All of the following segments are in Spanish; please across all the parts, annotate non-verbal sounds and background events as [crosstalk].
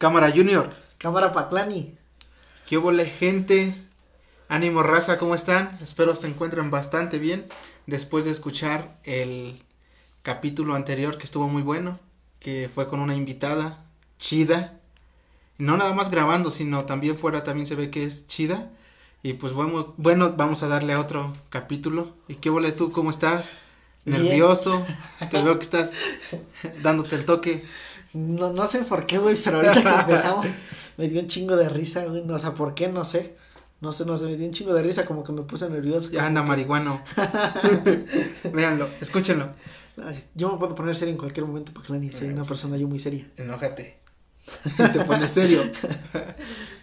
Cámara Junior. Cámara Paclani. ¿Qué huele, gente? Ánimo, raza, ¿cómo están? Espero se encuentren bastante bien después de escuchar el capítulo anterior que estuvo muy bueno, que fue con una invitada chida. No nada más grabando, sino también fuera también se ve que es chida. Y pues bueno, bueno vamos a darle a otro capítulo. ¿Y qué huele tú? ¿Cómo estás? Nervioso. [laughs] Te veo que estás dándote el toque. No, no sé por qué, güey, pero ahorita que empezamos [laughs] me dio un chingo de risa, güey. No, o sea, ¿por qué? No sé. No sé, no sé, me dio un chingo de risa, como que me puse nervioso. Ya anda marihuano. [laughs] Véanlo, escúchenlo. Ay, yo me puedo poner serio en cualquier momento, Paclani. Soy una persona yo muy seria. Enójate. [laughs] Te pones serio.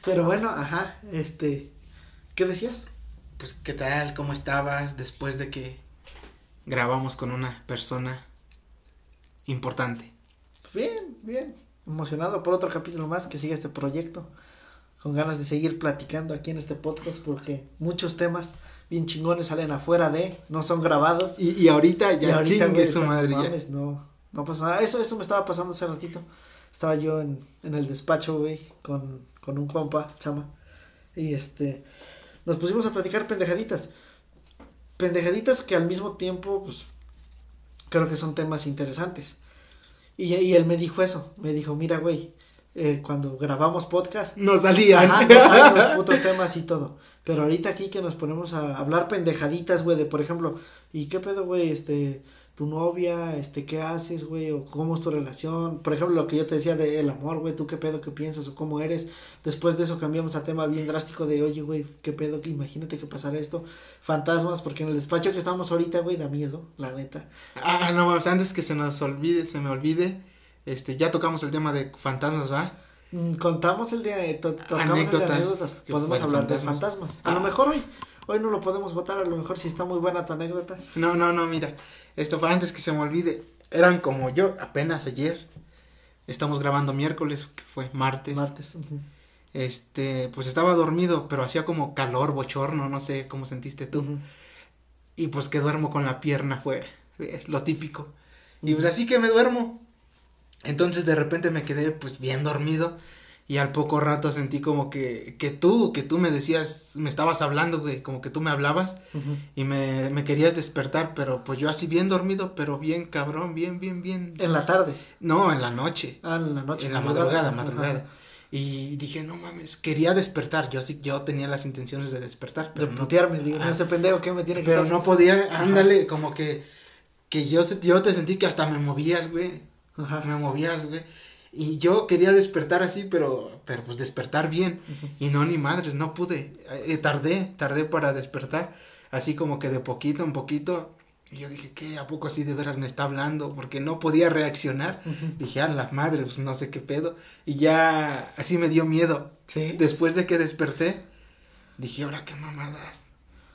Pero bueno, ajá, este. ¿Qué decías? Pues, ¿qué tal? ¿Cómo estabas después de que grabamos con una persona importante? Bien, bien. Emocionado por otro capítulo más que sigue este proyecto. Con ganas de seguir platicando aquí en este podcast porque muchos temas bien chingones salen afuera de, no son grabados. Y, y ahorita ya Y ahorita, chingue güey, su madre ya. no, no pasa nada. Eso, eso me estaba pasando hace ratito. Estaba yo en, en el despacho, güey, con, con un compa, chama. Y este, nos pusimos a platicar pendejaditas. Pendejaditas que al mismo tiempo, pues, creo que son temas interesantes. Y, y él me dijo eso, me dijo, mira, güey, eh, cuando grabamos podcast, No salían. Ajá, no saben los [laughs] putos temas y todo. Pero ahorita aquí que nos ponemos a hablar pendejaditas, güey, de por ejemplo, ¿y qué pedo, güey? Este, tu novia, este, ¿qué haces, güey? O cómo es tu relación. Por ejemplo, lo que yo te decía de el amor, güey, ¿tú qué pedo, qué piensas o cómo eres? Después de eso cambiamos a tema bien drástico de, oye, güey, ¿qué pedo? que imagínate que pasara esto. Fantasmas, porque en el despacho que estamos ahorita, güey, da miedo, la neta. Ah, no, antes que se nos olvide, se me olvide, este, ya tocamos el tema de fantasmas, ¿va? Mm, Contamos el día de, to- tocamos el de Anécdotas anécdotas. Podemos hablar de fantasmas. fantasmas. A Ah. lo mejor hoy, hoy no lo podemos votar, a lo mejor si está muy buena tu anécdota. No, no, no, mira, esto antes que se me olvide, eran como yo, apenas ayer, estamos grabando miércoles, que fue martes, Martes. este, pues estaba dormido, pero hacía como calor, bochorno, no sé cómo sentiste tú, y pues que duermo con la pierna afuera, es lo típico, y pues así que me duermo, entonces de repente me quedé pues bien dormido, y al poco rato sentí como que, que tú, que tú me decías, me estabas hablando, güey, como que tú me hablabas, y me, me querías despertar, pero pues yo así bien dormido, pero bien cabrón, bien, bien, bien. En la tarde. No, en la noche, Ah, en la noche. en la madrugada, madrugada. Y dije, no mames, quería despertar, yo sí, yo tenía las intenciones de despertar, De pero no, putearme, digo, Ah. ese pendejo que me tiene que pero estar- no podía, Ajá. ándale, como que, que yo, yo te sentí que hasta me movías, güey, Ajá. me movías, güey. Y yo quería despertar así, pero, pero pues despertar bien. Y no, ni madres, no pude. Eh, tardé, tardé para despertar. Así como que de poquito en poquito. Y yo dije, ¿qué? ¿A poco así de veras me está hablando? Porque no podía reaccionar. Dije, a la madre, pues no sé qué pedo. Y ya así me dio miedo. Sí. Después de que desperté, dije, ahora qué mamadas.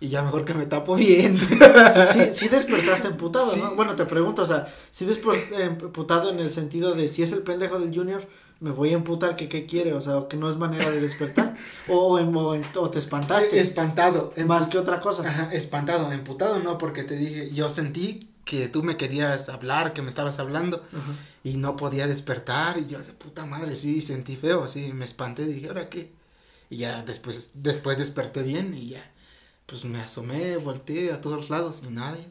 Y ya mejor que me tapo bien. Sí, sí despertaste emputado, Sí. ¿no? Bueno, te pregunto, o sea, sí despertaste emputado en el sentido de si es el pendejo del Junior, me voy a emputar que qué quiere, o sea, que no es manera de despertar, [laughs] o, o, te espantaste, Espantado. más que otra cosa. Ajá, espantado, emputado no, porque te dije, yo sentí que tú me querías hablar, que me estabas hablando. Y no podía despertar y yo de puta madre sí sentí feo sí me espanté dije ahora qué y ya después después desperté bien y ya pues me asomé volteé a todos lados y nadie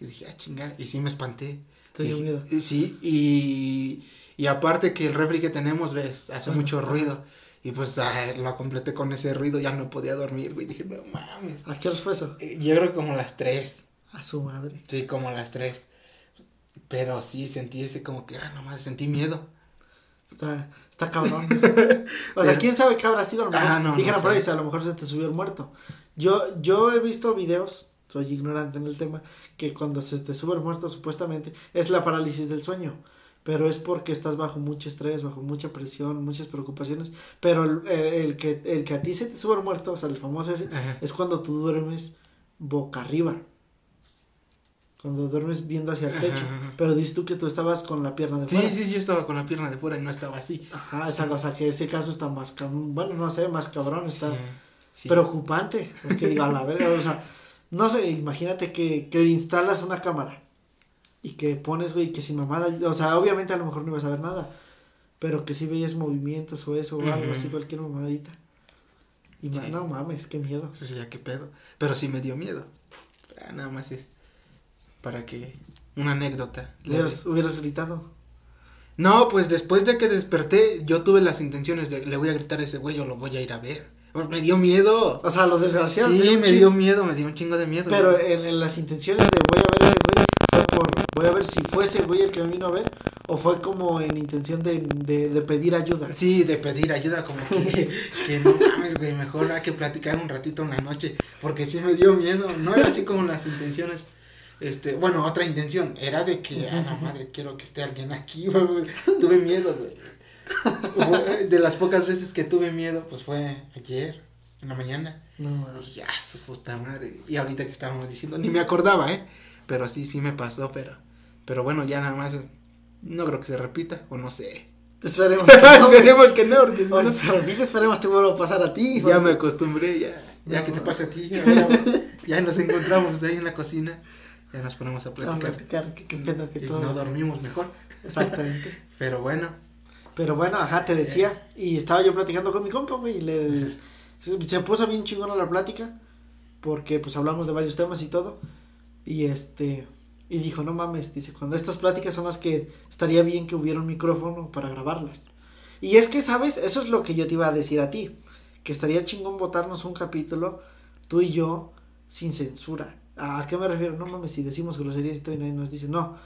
y dije ah chinga y sí me espanté Te dio miedo. y sí y y aparte que el refri que tenemos ves hace Ajá, mucho ajá. ruido y pues ah, lo completé con ese ruido ya no podía dormir güey dije no mames ¿A qué hora fue eso? Eh, yo creo como las tres A su madre. Sí, como las tres. Pero sí sentí ese como que, ah, nomás sentí miedo. Está, está cabrón. [laughs] o sea, quién sabe qué habrá sido. A lo mejor, Ah, no, no dijeron por sé. ahí, a lo mejor se te subió el muerto. Yo, yo he visto videos, soy ignorante en el tema, que cuando se te sube el muerto, supuestamente, es la parálisis del sueño. Pero es porque estás bajo mucho estrés, bajo mucha presión, muchas preocupaciones. Pero el, el- que, el que a ti se te sube el muerto, o sea, el famoso ese, es cuando tú duermes boca arriba. Cuando duermes viendo hacia el techo. ajá. Pero dices tú que tú estabas con la pierna de Sí, fuera. sí, sí, yo estaba con la pierna de fuera y no estaba así. Ajá, esa cosa que ese caso está más cabrón, bueno, no sé, más cabrón, está Sí, sí. preocupante, porque digo, a la verga, o sea, no sé, imagínate que, que instalas una cámara y que pones, güey, que sin mamada, o sea, obviamente a lo mejor no ibas a ver nada, pero que sí veías movimientos o eso, o algo así, cualquier mamadita. Y Sí. no mames, qué miedo. Pues ya qué pedo. Pero sí me dio miedo. Ah, nada más es para que una anécdota. Hubieras, hubieras gritado. No, pues después de que desperté, yo tuve las intenciones de le voy a gritar a ese güey o lo voy a ir a ver. Pues me dio miedo. O sea, lo desgraciado. te Sí, me dio miedo, me dio un chingo de miedo. Pero en, en las intenciones de voy a ver a ese güey, fue por voy a ver si fue ese güey el que me vino a ver, o fue como en intención de, de, de pedir ayuda. Sí, de pedir ayuda, como que, [laughs] que no mames, güey, mejor hay que platicar un ratito una noche, porque sí me dio miedo, no era así como las intenciones, este, bueno, otra intención, era de que, ah, la madre, quiero que esté alguien aquí, [laughs] güey, tuve miedo, güey. De las pocas veces que tuve miedo, pues fue ayer, en la mañana, No, y ya, su puta madre, y ahorita que estábamos diciendo, ni me acordaba, ¿eh? Pero sí, sí me pasó, pero, pero bueno, ya nada más, no creo que se repita, o no sé. Esperemos [laughs] que no. Esperemos que no, porque O no- sea, se repite, esperemos te vuelva a pasar a ti. ya güey. me acostumbré, ya, ya No. que te pasa a ti, ya, [laughs] ya nos encontramos ahí en la cocina, ya nos ponemos a A platicar platicar, que, que que y todo. no dormimos mejor, Exactamente. [laughs] pero bueno, Pero bueno, ajá, te decía. Y estaba yo platicando con mi compa, güey. Y le, se, puso bien chingona la plática. Porque pues hablamos de varios temas y todo. Y este. Y dijo, no mames, dice, cuando estas pláticas son las que estaría bien que hubiera un micrófono para grabarlas. Y es que, ¿sabes? Eso es lo que yo te iba a decir a ti. Que estaría chingón botarnos un capítulo, tú y yo, sin censura. ¿A qué me refiero? No mames, si decimos groserías y todo y nadie nos dice, no.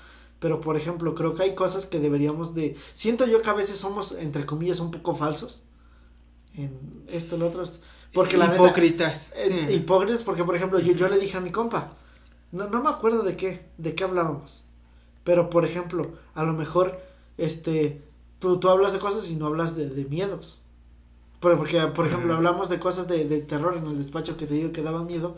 Pero, por ejemplo, creo que hay cosas que deberíamos de... Siento yo que a veces somos, entre comillas, un poco falsos. En esto, lo otro. Porque la neta... hipócritas, Eh, sí. Hipócritas porque, por ejemplo, yo, yo le dije a mi compa, no, no me acuerdo de qué, de qué hablábamos. Pero, por ejemplo, a lo mejor, este, tú, tú hablas de cosas y no hablas de, de miedos. Pero porque, por ejemplo, hablamos de cosas de, de terror en el despacho que te digo que daban miedo.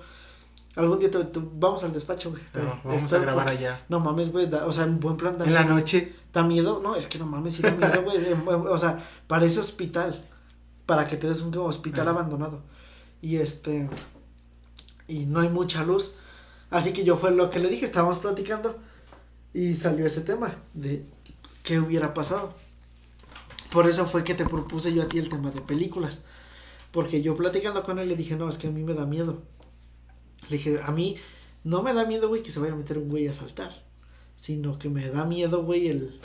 Algún día te- te- vamos al despacho, güey. Pero vamos a grabar allá, No mames, güey, da- o sea, en buen plan da en la noche, ¿Da miedo? No, es que no mames, sí da miedo, güey. O sea, parece hospital. Para que te des un hospital abandonado. Y este. Y no hay mucha luz. Así que yo fue lo que le dije, estábamos platicando. Y salió ese tema de qué hubiera pasado. Por eso fue que te propuse yo a ti el tema de películas. Porque yo platicando con él le dije, no, es que a mí me da miedo. Le dije, a mí no me da miedo, güey, que se vaya a meter un güey a saltar. Sino que me da miedo, güey, el,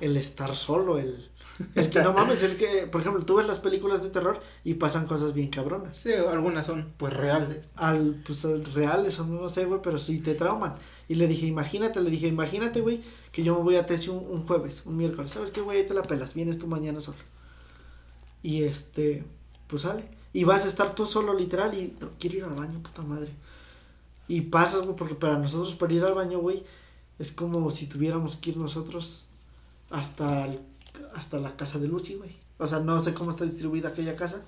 el estar solo, el, el que no [laughs] mames, el que, por ejemplo, tú ves las películas de terror y pasan cosas bien cabronas. sí, algunas son pues reales, Al, pues, al reales o no sé, güey, pero sí te trauman. Y le dije, imagínate, le dije, imagínate, güey, que yo me voy a Tesi un, un jueves, un miércoles. ¿Sabes qué, güey? Ahí te la pelas, vienes tú mañana solo. Y este, pues sale. Y vas a estar tú solo, literal, y no, quiero ir al baño, puta madre. Y pasas, güey, porque para nosotros, para ir al baño, güey, es como si tuviéramos que ir nosotros hasta, el- hasta la casa de Lucy, güey. O sea, no sé cómo está distribuida aquella casa,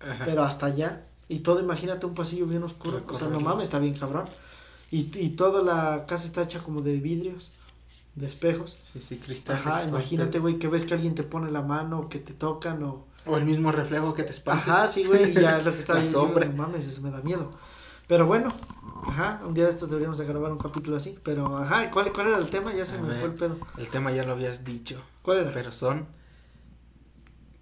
Ajá. pero hasta allá. Y todo, imagínate un pasillo bien oscuro. O sea, no mames, está bien cabrón. Y, y toda la casa está hecha como de vidrios, de espejos. sí, sí, cristales, Ajá, imagínate, güey, que ves que alguien te pone la mano, que te tocan o... o el mismo reflejo que te espanta, Ajá, sí, güey, ya lo que [laughs] está La sombra. no mames, eso me da miedo. Pero bueno, ajá, un día de estos deberíamos de grabar un capítulo así. Pero, ajá, ¿cuál, cuál era el tema? Ya se A me ver. fue el pedo. el tema ya lo habías dicho, ¿Cuál era? pero son,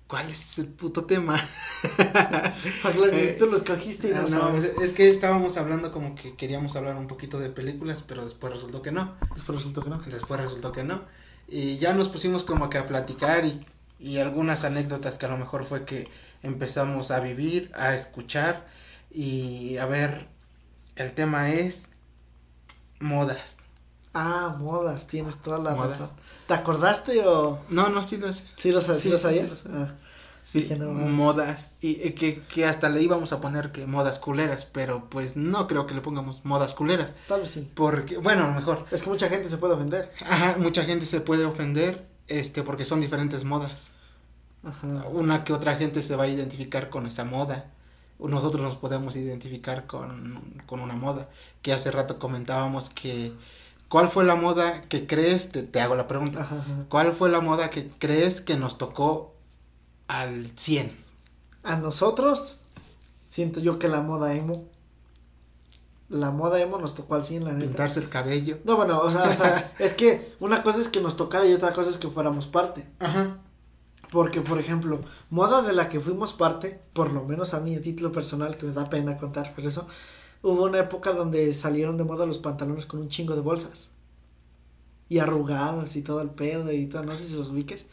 ¿cuál es el puto tema? [laughs] Tú lo escogiste y no, Ah, no, sabes. es, es que estábamos hablando como que queríamos hablar un poquito de películas, pero después resultó que no. Después resultó que no. Después resultó que no. Y ya nos pusimos como que a platicar y, y algunas anécdotas que a lo mejor fue que empezamos a vivir, a escuchar y a ver, el tema es modas. Ah, modas, tienes toda la Modas. razón. ¿Te acordaste o...? No, no, sí lo sé. Sí lo, sí Sí, lo sí, sabías? sí lo sé. Ah, Sí, no modas. Y eh, que, que hasta le íbamos a poner que modas culeras, pero pues no creo que le pongamos modas culeras. tal vez sí. Porque, bueno, a lo mejor. Es que mucha gente se puede ofender. Ajá, mucha gente se puede ofender este porque son diferentes modas. Ajá. Una que otra gente se va a identificar con esa moda. Nosotros nos podemos identificar con, con una moda. Que hace rato comentábamos que... ¿Cuál fue la moda que crees? Te, te hago la pregunta. Ajá, ajá. ¿Cuál fue la moda que crees que nos tocó al 100? A nosotros, siento yo que la moda emo. La moda emo nos tocó al 100, la neta. Pintarse el cabello. No, bueno, o sea, o sea, [laughs] es que una cosa es que nos tocara y otra cosa es que fuéramos parte. Ajá. Porque, por ejemplo, moda de la que fuimos parte, por lo menos a mí, a título personal, que me da pena contar, pero eso, hubo una época donde salieron de moda los pantalones con un chingo de bolsas. Y arrugadas y todo el pedo y todo, no sé si los ubiques,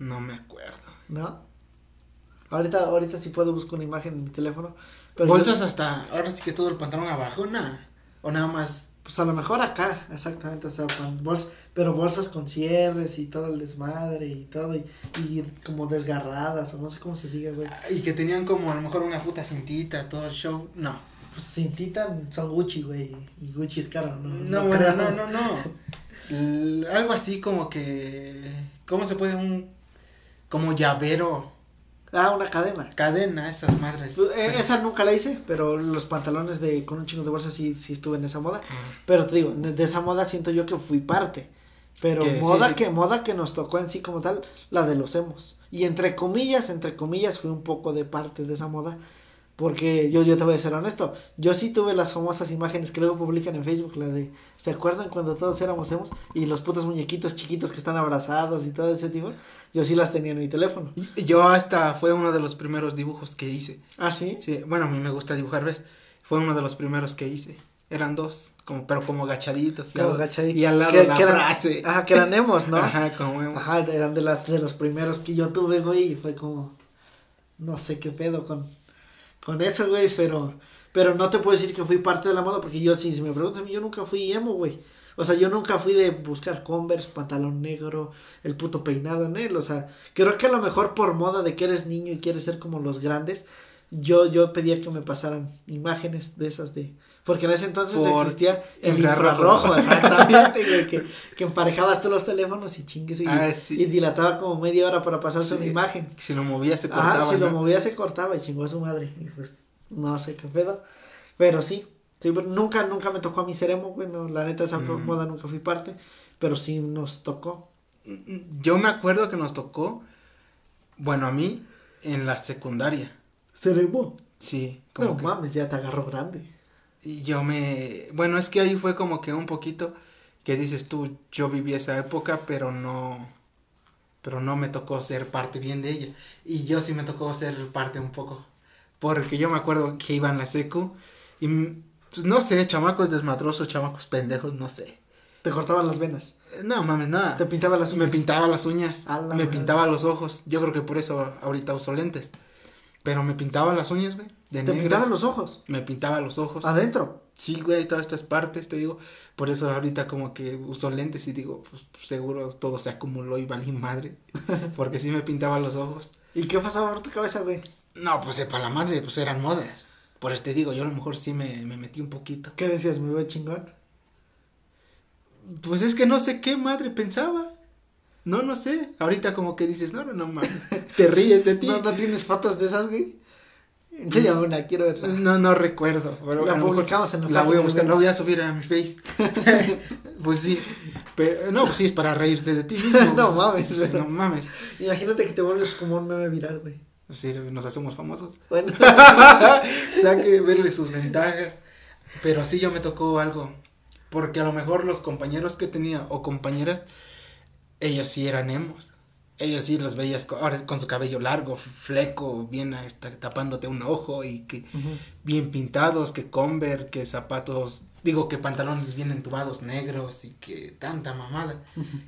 No me acuerdo. ¿no? Ahorita, ahorita sí puedo buscar una imagen en mi teléfono. Pero Bolsas hasta, ahora sí que todo el pantalón abajo, ¿no? O nada más. Pues a lo mejor acá, exactamente, o sea, bols- pero bolsas con cierres y todo el desmadre y todo, y, y como desgarradas, o no sé cómo se diga, güey. Y que tenían como a lo mejor una puta cintita, todo el show. No. Pues cintita son Gucci, güey, y Gucci es caro, ¿no? No, bueno, no, no, no. L- algo así como que. ¿Cómo se puede? Un. Como llavero. Ah, una cadena. Cadena, esas madres. Eh, esa nunca la hice, pero los pantalones de con un chingo de bolsas sí, sí estuve en esa moda. Pero te digo, de esa moda siento yo que fui parte. Pero Que moda sí. que moda que nos tocó en sí como tal, la de los emos. Y entre comillas, entre comillas, fui un poco de parte de esa moda. Porque yo, yo te voy a ser honesto, yo sí tuve las famosas imágenes que luego publican en Facebook, la de, ¿se acuerdan cuando todos éramos emos? Y los putos muñequitos chiquitos que están abrazados y todo ese tipo, yo sí las tenía en mi teléfono. Y- Yo hasta fue uno de los primeros dibujos que hice. Ah, sí. Sí, bueno, a mí me gusta dibujar, ¿ves? Fue uno de los primeros que hice. Eran dos, como, pero como agachaditos. Como agachaditos. y al lado la eran- frase. Ajá, que eran emos, ¿no? [laughs] Ajá, como emo. Ajá, eran de las de los primeros que yo tuve, güey, y fue como no sé qué pedo con con eso, güey, pero pero no te puedo decir que fui parte de la moda porque yo si, me preguntas yo nunca fui emo, güey. O sea, yo nunca fui de buscar Converse, pantalón negro, el puto peinado en él, o sea, creo que a lo mejor por moda de que eres niño y quieres ser como los grandes, yo yo pedía que me pasaran imágenes de esas de porque en ese entonces Por existía el infrarrojo. infrarrojo, exactamente, güey, que, [laughs] que emparejabas tú los teléfonos y chingues y, Ah, sí. y dilataba como media hora para pasarse una imagen. Si lo movía se cortaba. Ajá, si lo movía se cortaba y chingó a su madre. Y pues, no sé qué pedo. Pero sí, sí, pero nunca, nunca me tocó a mí ser emo, güey, no, la neta esa Mm. moda nunca fui parte, pero sí nos tocó. Yo me acuerdo que nos tocó, bueno, a mí, en la secundaria. ¿Ser emo? Sí, como No que... mames, ya te agarró grande. Y yo me... Bueno, es que ahí fue como que un poquito que dices tú, yo viví esa época, pero no... Pero no me tocó ser parte bien de ella. Y yo sí me tocó ser parte un poco. Porque yo me acuerdo que iba en la secu y... mm, Pues no sé, chamacos desmadrosos, chamacos pendejos, no sé. Te cortaban las venas, No mames, nada. te pintaban las Me uñas. pintaba las uñas, me pintaba los ojos. Yo creo que por eso ahorita uso lentes. Pero me pintaba las uñas, güey. De Te negras. pintaban los ojos, Me pintaba los ojos. adentro. Sí, güey, todas estas partes, te digo. Por eso ahorita como que uso lentes y digo, pues seguro todo se acumuló y valí madre. [laughs] Porque sí me pintaba los ojos. ¿Y qué pasaba por tu cabeza, güey? No, pues para la madre, pues eran modas. Por eso te digo, yo a lo mejor sí me, me metí un poquito. ¿Qué decías? ¿Me veo chingón? Pues es que no sé qué madre pensaba. No, no sé. Ahorita como que dices, no, no, no mames. [laughs] Te ríes de ti. ¿No, ¿No tienes fotos de esas, güey? [laughs] Enséñame una, quiero verla. No, no recuerdo. Pero La publicamos en la La voy a buscar, la voy a subir a mi face. [laughs] pues sí. Pero, no, pues sí, es para reírte de ti mismo. [laughs] No mames, pues, no mames. Imagínate que te vuelves como un meme viral, güey. Pues sí, nos hacemos famosos. Bueno, o sea, que verle sus ventajas. Pero sí, yo me tocó algo. Porque a lo mejor los compañeros que tenía o compañeras, ellos sí eran emos. Ellos sí los veías con, ahora con su cabello largo, fleco, bien hasta tapándote un ojo y que bien pintados, que Converse, que zapatos, digo que pantalones bien entubados negros y que tanta mamada.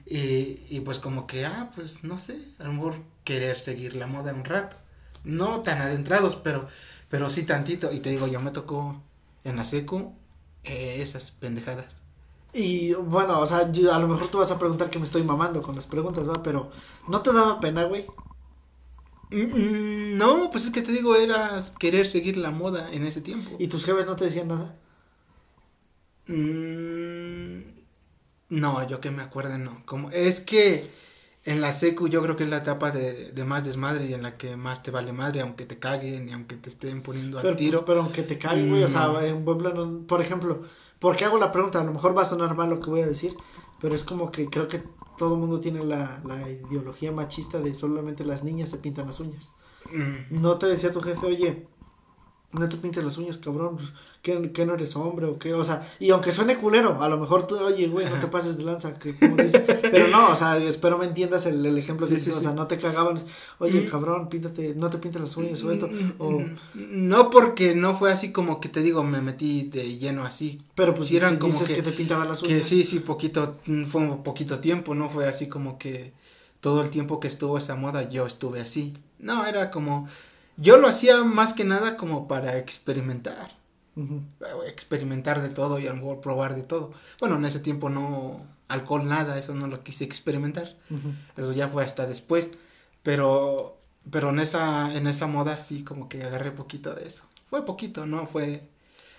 y, y pues como que, ah, pues no sé, a lo mejor querer seguir la moda un rato. No tan adentrados, pero, pero sí tantito. Y te digo, yo me tocó en la secu eh, esas pendejadas. Y bueno, o sea, yo- a lo mejor tú vas a preguntar que me estoy mamando con las preguntas, ¿va? Pero ¿no te daba pena, güey? Mm, mm, No, pues es que te digo, era querer seguir la moda en ese tiempo. ¿Y tus jefes no te decían nada? Mm, no, yo que me acuerde, no. Como, es que en la secu yo creo que es la etapa de, de más desmadre y en la que más te vale madre, aunque te caguen y aunque te estén poniendo Pero, al tiro. pero aunque te caguen, güey, o sea, en buen plano, por ejemplo, ¿por qué hago la pregunta? A lo mejor va a sonar mal lo que voy a decir, pero es como que creo que todo el mundo tiene la, la ideología machista de solamente las niñas se pintan las uñas. Mm, No te decía tu jefe, oye, no te pintes las uñas, cabrón, ¿qué, qué no eres hombre o qué? O sea, y aunque suene culero, a lo mejor tú, oye, güey, no te pases de lanza, que como dice, pero no, o sea, espero me entiendas el, el ejemplo que Sí, sí, dices, o sea, no te cagaban, oye, Mm. cabrón, píntate, no te pintes las uñas o esto, o, No porque no fue así como que te digo, me metí de lleno así. pero pues Sí eran si como dices que, que- te pintaban las uñas. Que sí, sí, poquito, mm, fue un poquito tiempo, no fue así como que todo el tiempo que estuvo esa moda yo estuve así. No, era como, yo lo hacía más que nada como para experimentar, experimentar de todo y a lo mejor probar de todo. Bueno, en ese tiempo no, alcohol nada, eso no lo quise experimentar. Eso ya fue hasta después. Pero, pero en esa, en esa moda sí como que agarré poquito de eso. Fue poquito, ¿no? Fue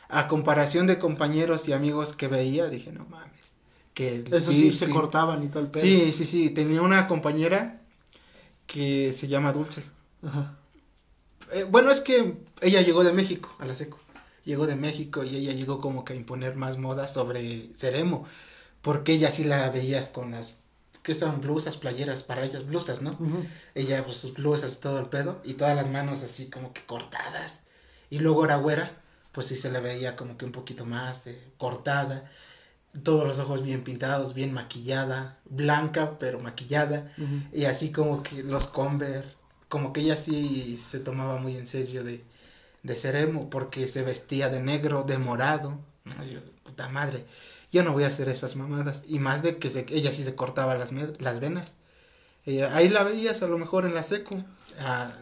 a comparación de compañeros y amigos que veía, dije, no mames. Que Eso sí, se cortaban y todo el pedo. Sí, sí, sí. Tenía una compañera que se llama Dulce. Ajá. Eh, bueno, es que ella llegó de México, a la seco. Llegó de México y ella llegó como que a imponer más moda sobre Ceremo. Porque ella sí la veías con las, ¿qué son? Blusas, playeras para ellos, blusas, ¿no? Ella, pues sus blusas y todo el pedo. Y todas las manos así como que cortadas. Y luego era güera, pues sí se le veía como que un poquito más eh, cortada. Todos los ojos bien pintados, bien maquillada. Blanca, pero maquillada. Y así como que los Converse, como que ella sí se tomaba muy en serio de, de ser emo, porque se vestía de negro, de morado. Ay, yo, puta madre, yo no voy a hacer esas mamadas. Y más de que se- ella sí se cortaba las, las venas. Ella- ahí la veías a lo mejor en la secu,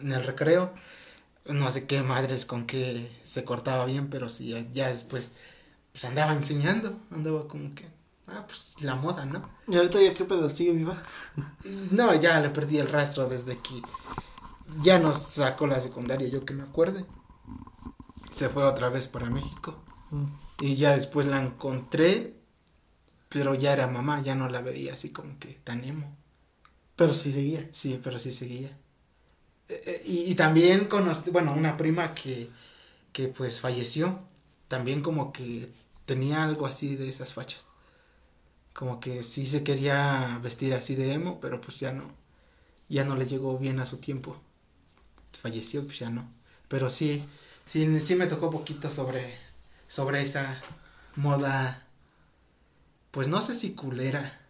en el recreo. No sé qué madres con qué se cortaba bien, pero sí, ya, ya después pues andaba enseñando, andaba como que, ah, pues la moda, ¿no? Y ahorita ya qué pedo, sigue viva. No, ya le perdí el rastro desde que ya nos sacó la secundaria, yo que me acuerde. Se fue otra vez para México. Mm. Y ya después la encontré, pero ya era mamá, ya no la veía así como que tan emo. Pero sí seguía. Sí, pero sí seguía. Eh, eh, y, y también conocí, bueno, una prima que, que pues falleció, también como que tenía algo así de esas fachas. Como que sí se quería vestir así de emo, pero pues ya no, ya no le llegó bien a su tiempo. Falleció, pues ya no. Pero sí, sí, sí me tocó poquito sobre, sobre esa moda, pues no sé si culera.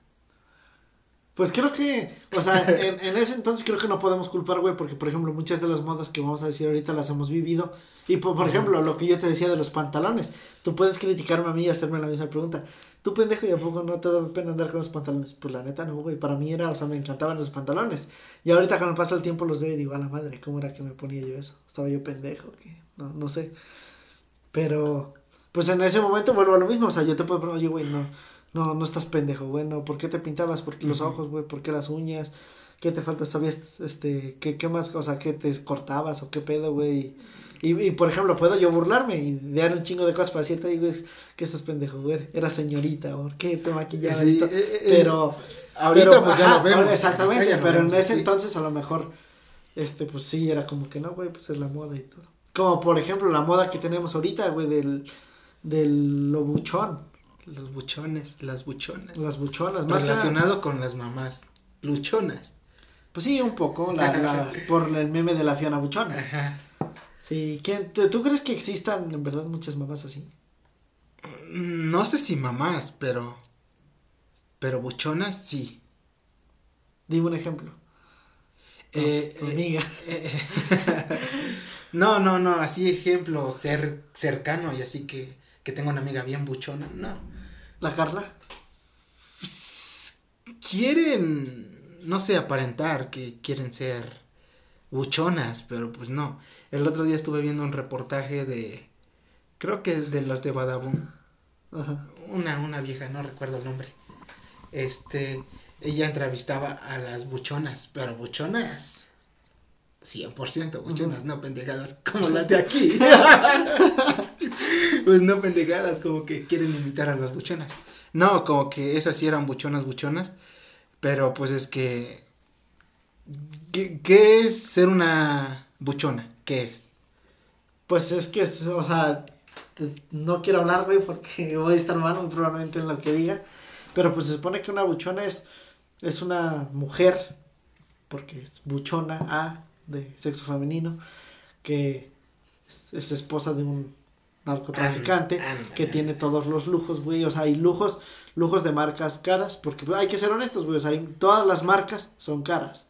Pues creo que, o sea, [laughs] en, en ese entonces creo que no podemos culpar, güey, porque por ejemplo muchas de las modas que vamos a decir ahorita las hemos vivido. Y por, ejemplo, lo que yo te decía de los pantalones, tú puedes criticarme a mí y hacerme la misma pregunta. Tú pendejo y a poco no te da pena andar con los pantalones. Pues la neta no, güey, para mí era, o sea, me encantaban los pantalones. Y ahorita con el paso del tiempo los veo y digo, a la madre, ¿cómo era que me ponía yo eso? Estaba yo pendejo, que no, no sé. Pero, pues en ese momento vuelvo a lo mismo, o sea, yo te puedo preguntar, oye, güey, no, no, no estás pendejo, güey, no, ¿por qué te pintabas? ¿Por qué los ojos, güey? ¿Por qué las uñas? ¿Qué te falta? ¿Sabías, este, qué, qué más, o sea, qué te cortabas o qué pedo, güey? Y, y, por ejemplo, puedo yo burlarme y dar un chingo de cosas para decirte, digo, es que estás pendejo, güey, eras señorita, ¿por qué te maquillabas? Sí, todo? eh, eh, pero, Ahorita pero, pues ya ajá, lo vemos. Exactamente, ya pero en ese sí. entonces a lo mejor, este, pues sí, era como que no, güey, pues es la moda y todo. Como por ejemplo la moda que tenemos ahorita, güey, del, del lo buchón, Los buchones, las buchonas. las buchonas, más Relacionado con las mamás luchonas. Pues sí, un poco, la, la, [laughs] por el meme de la Fiona Buchona. Ajá. Sí, ¿quién, tú, crees que existan en verdad muchas mamás así? No sé si mamás, pero. Pero buchonas sí. Dime un ejemplo. Eh, eh, amiga. eh, [laughs] no, no, no, así ejemplo ser cercano y así que, que tengo una amiga bien buchona. No. ¿La Carla? Quieren, no sé, aparentar que quieren ser buchonas, pero pues no. El otro día estuve viendo un reportaje de. Creo que de los de Badabun. Ajá. una, una vieja, no recuerdo el nombre. Este, ella entrevistaba a las buchonas, pero buchonas 100% buchonas, no pendejadas como las de aquí. [laughs] pues no pendejadas como que quieren imitar a las buchonas. No, como que esas sí eran buchonas, buchonas, pero pues es que ¿qué, qué es ser una buchona? ¿Qué es? Pues es que, o sea, pues, no quiero hablar, güey, porque [laughs] voy a estar mal muy probablemente en lo que diga. Pero pues se supone que una buchona es, es una mujer, porque es buchona A, de sexo femenino, que es, es esposa de un narcotraficante Ándale, que tiene todos los lujos, güey. O sea, hay lujos, lujos de marcas caras, porque pues, hay que ser honestos, güey. O sea, hay- todas las marcas son caras.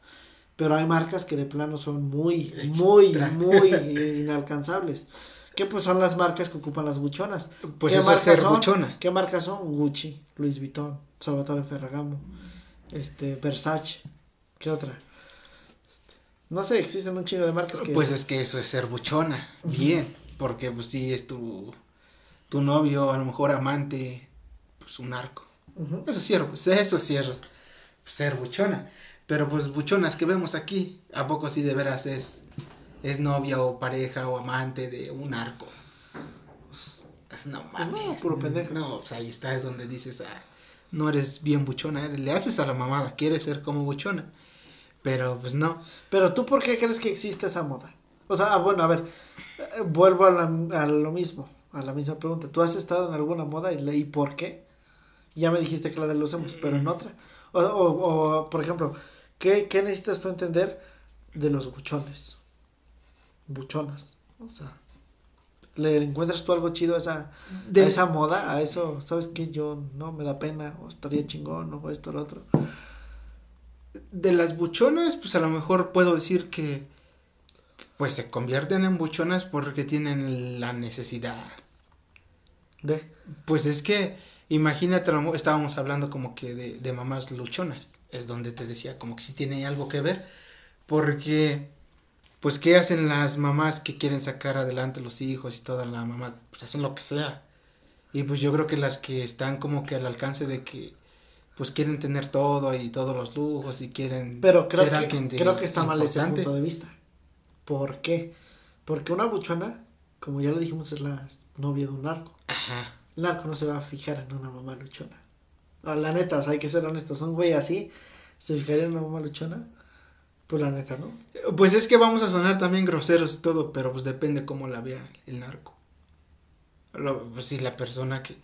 Pero hay marcas que de plano son muy, muy, Extra. [laughs] muy inalcanzables. Que pues son las marcas que ocupan las buchonas. Pues ¿Qué eso es marcas ser son? buchona. ¿Qué marcas son? Gucci, Louis Vuitton, Salvatore Ferragamo, este, Versace. ¿Qué otra? No sé, existen un chingo de marcas que... Pues es que eso es ser buchona. Bien. Porque pues sí es tu, tu novio, a lo mejor amante, pues un narco. Ujú. Eso sí, pues, eso es ser buchona. Pero pues buchonas que vemos aquí, ¿a poco sí de veras es, es novia o pareja o amante de un narco? Pues, no mames. puro pendejo. No, pues ahí está, es donde dices, ah, no eres bien buchona, eres- le haces a la mamada, quieres ser como buchona. Pero pues no. Pero tú, ¿por qué crees que existe esa moda? O sea, ah, bueno, a ver, eh, vuelvo a, la- a lo mismo, a la misma pregunta. ¿Tú has estado en alguna moda y, y por qué? Ya me dijiste que la de los hemos, pero en otra. O, o, o, por ejemplo, ¿qué, ¿qué necesitas tú entender de los buchones? Buchonas. O sea, ¿le encuentras tú algo chido a esa, De- a esa moda? A eso, ¿sabes qué? Yo no me da pena, o estaría chingón, o esto, o lo otro. De las buchonas, pues a lo mejor puedo decir que pues se convierten en buchonas porque tienen la necesidad. De. Pues es que, imagínate, estábamos hablando como que de, de mamás luchonas, es donde te decía como que sí tiene algo que ver, porque, pues, ¿qué hacen las mamás que quieren sacar adelante los hijos y toda la mamá? Pues hacen lo que sea. Y pues yo creo que las que están como que al alcance de que, pues, quieren tener todo y todos los lujos y quieren Pero creo, ser que, alguien de creo que está mal ese punto de vista. ¿Por qué? Porque una buchona, como ya lo dijimos, es la novia de un narco. Ajá. El narco no se va a fijar en una mamá luchona. No, la neta, o sea, hay que ser honestos. Un güey así, ¿se fijaría en una mamá luchona? Pues la neta, ¿no? Pues es que vamos a sonar también groseros y todo, pero pues depende cómo la vea el narco. Lo- pues si la persona que,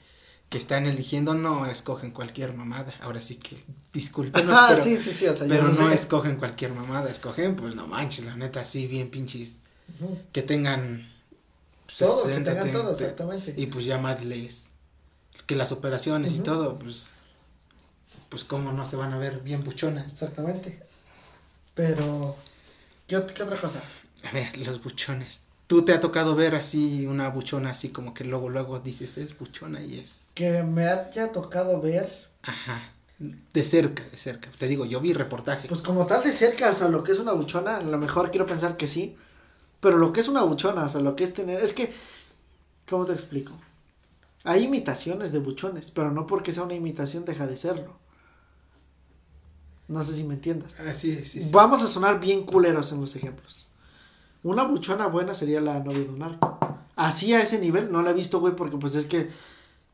que están eligiendo no escogen cualquier mamada. Ahora sí que discúlpenos, Ah, pero, sí, sí, sí, o sea, pero no sé. escogen cualquier mamada. Escogen, pues no manches, la neta, sí, bien pinches. Que tengan Todo, que 60, tengan todo, 30, exactamente. Y pues ya más les... Que las operaciones y todo, pues... Pues cómo no se van a ver bien buchonas. Exactamente. Pero, ¿qué, ot- qué otra cosa? A ver, los buchones. ¿Tú te ha tocado ver así una buchona así como que luego luego dices es buchona y es Que me haya tocado ver, ajá, de cerca, de cerca. Te digo, yo vi reportaje. pues como tal de cerca, o sea, lo que es una buchona, a lo mejor quiero pensar que sí. Pero lo que es una buchona, o sea, lo que es tener, es que, ¿cómo te explico? Hay imitaciones de buchones, pero no porque sea una imitación deja de serlo. No sé si me entiendas. Ah, sí, sí, sí. Vamos a sonar bien culeros en los ejemplos. Una buchona buena sería la novia de un narco. Así a ese nivel no la he visto, güey, porque pues es que...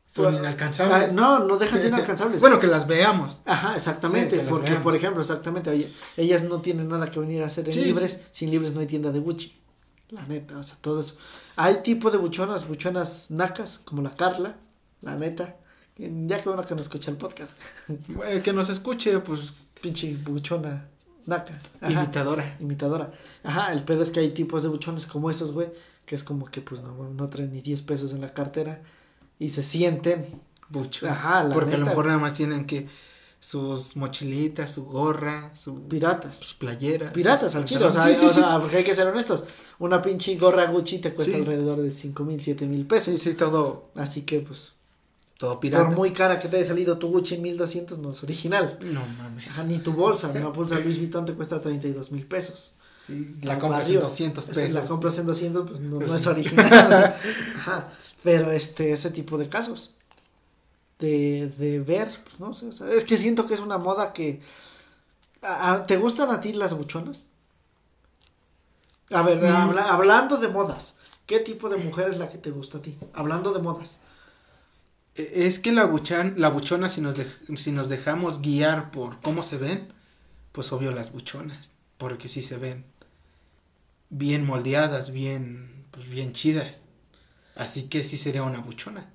Son Ah, inalcanzables. no, no dejan de [laughs] inalcanzables. Bueno, que las veamos. Ajá, exactamente, porque veamos. por ejemplo, exactamente, oye, ellas no tienen nada que venir a hacer en Sí, libres, sin libres no hay tienda de Gucci. La neta, o sea, todo eso. Hay tipo de buchonas, buchonas nacas, como la Carla, la neta. Ya que bueno que no escucha el podcast. Que nos escuche, pues, Pinche buchona naca. Ajá, imitadora. imitadora. Ajá, el pedo es que hay tipos de buchones como esos, güey, que es como que pues no, no traen ni 10 pesos en la cartera y se sienten. Bucho. Ajá, la Porque a lo mejor nada más tienen que sus mochilitas, su gorra, su Piratas. sus playeras. Piratas al chile, o sea, o sí, porque hay que ser honestos. Una pinche gorra Gucci te cuesta alrededor de 5 mil, 7 mil pesos. Sí, sí, todo, Así que, pues, todo pirata. por muy cara que te haya salido tu Gucci en 1200, no es original. No mames. Ajá, ni tu bolsa, [laughs] una bolsa Louis Vuitton te cuesta 32 mil pesos. La compras en barrio. 200 Este, pesos. La compras en 200, pues no, no es original. [laughs] Ajá. Pero este, ese tipo de casos. De, de ver, pues no sé, o sea, es que siento que es una moda que... a- ¿Te gustan a ti las buchonas? A ver, Mm. habla- hablando de modas, ¿qué tipo de mujer es la que te gusta a ti? Hablando de modas. E- Es que la, buchan, la buchona, si nos, dej- si nos dejamos guiar por cómo se ven, pues obvio las buchonas, porque sí se ven bien moldeadas, bien, pues bien chidas. Así que sí sería una buchona.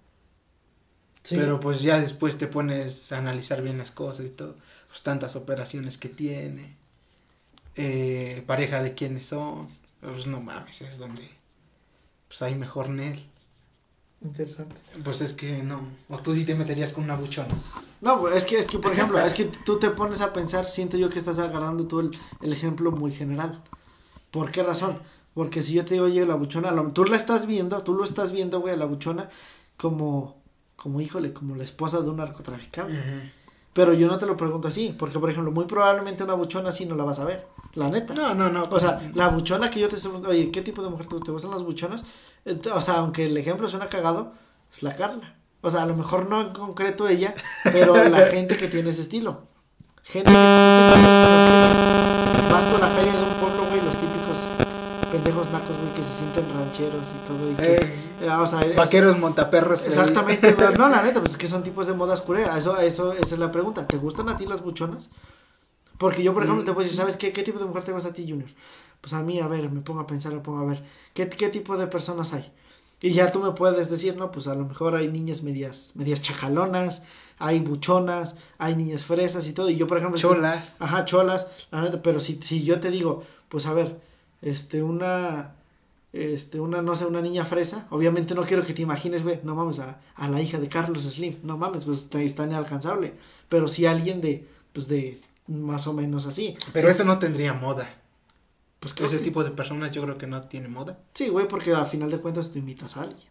Sí. Pero pues ya después te pones a analizar bien las cosas y todo. Pues tantas operaciones que tiene. eh, pareja de quiénes son. Pues no mames, es donde pues hay mejor Nel. Interesante. Pues es que no. O tú sí te meterías con una buchona. No, es que, es que, por ejemplo, es que tú te pones a pensar, siento yo que estás agarrando tú el, el ejemplo muy general. ¿Por qué razón? Porque si yo te digo, oye, la buchona, lo- tú la estás viendo, tú lo estás viendo, güey, la buchona, como, como, híjole, como la esposa de un narcotraficante. Pero yo no te lo pregunto así, porque, por ejemplo, muy probablemente una buchona así no la vas a ver, la neta. No, no, no. O sea, la buchona que yo te estoy preguntando, oye, ¿qué tipo de mujer te, te gustan las buchonas? O sea, aunque el ejemplo suena cagado, es la Carla. O sea, a lo mejor no en concreto ella, pero la [laughs] gente que tiene ese estilo. Gente que vas por la feria de un pueblo, güey, los típicos pendejos nacos, güey, que se sienten rancheros y todo. Y que, Eh, eh, o sea, es- Vaqueros montaperros. eh. Exactamente, [laughs] güey. no, la neta, pues es que son tipos de modas curea. Eso, eso, esa es la pregunta. ¿Te gustan a ti las buchonas? Porque yo, por ejemplo, te puedo decir, ¿sabes qué, qué tipo de mujer te gusta a ti, Junior? Pues a mí, a ver, me pongo a pensar, me pongo a ver, ¿qué, qué tipo de personas hay? Y ya tú me puedes decir, no, pues a lo mejor hay niñas medias, medias chacalonas, hay buchonas, hay niñas fresas y todo. Y yo, por ejemplo, Cholas. Ajá, cholas, la neta, pero si, si yo te digo, pues a ver, este, una, este, una, no sé, una niña fresa, obviamente no quiero que te imagines, güey, no mames, a, a la hija de Carlos Slim, no mames, pues está, está inalcanzable, pero si alguien de, pues de, más o menos así. Pero Sí, eso no tendría moda. Pues creo Ese que- tipo de personas yo creo que no tiene moda. Sí, güey, porque a final de cuentas tú imitas a alguien.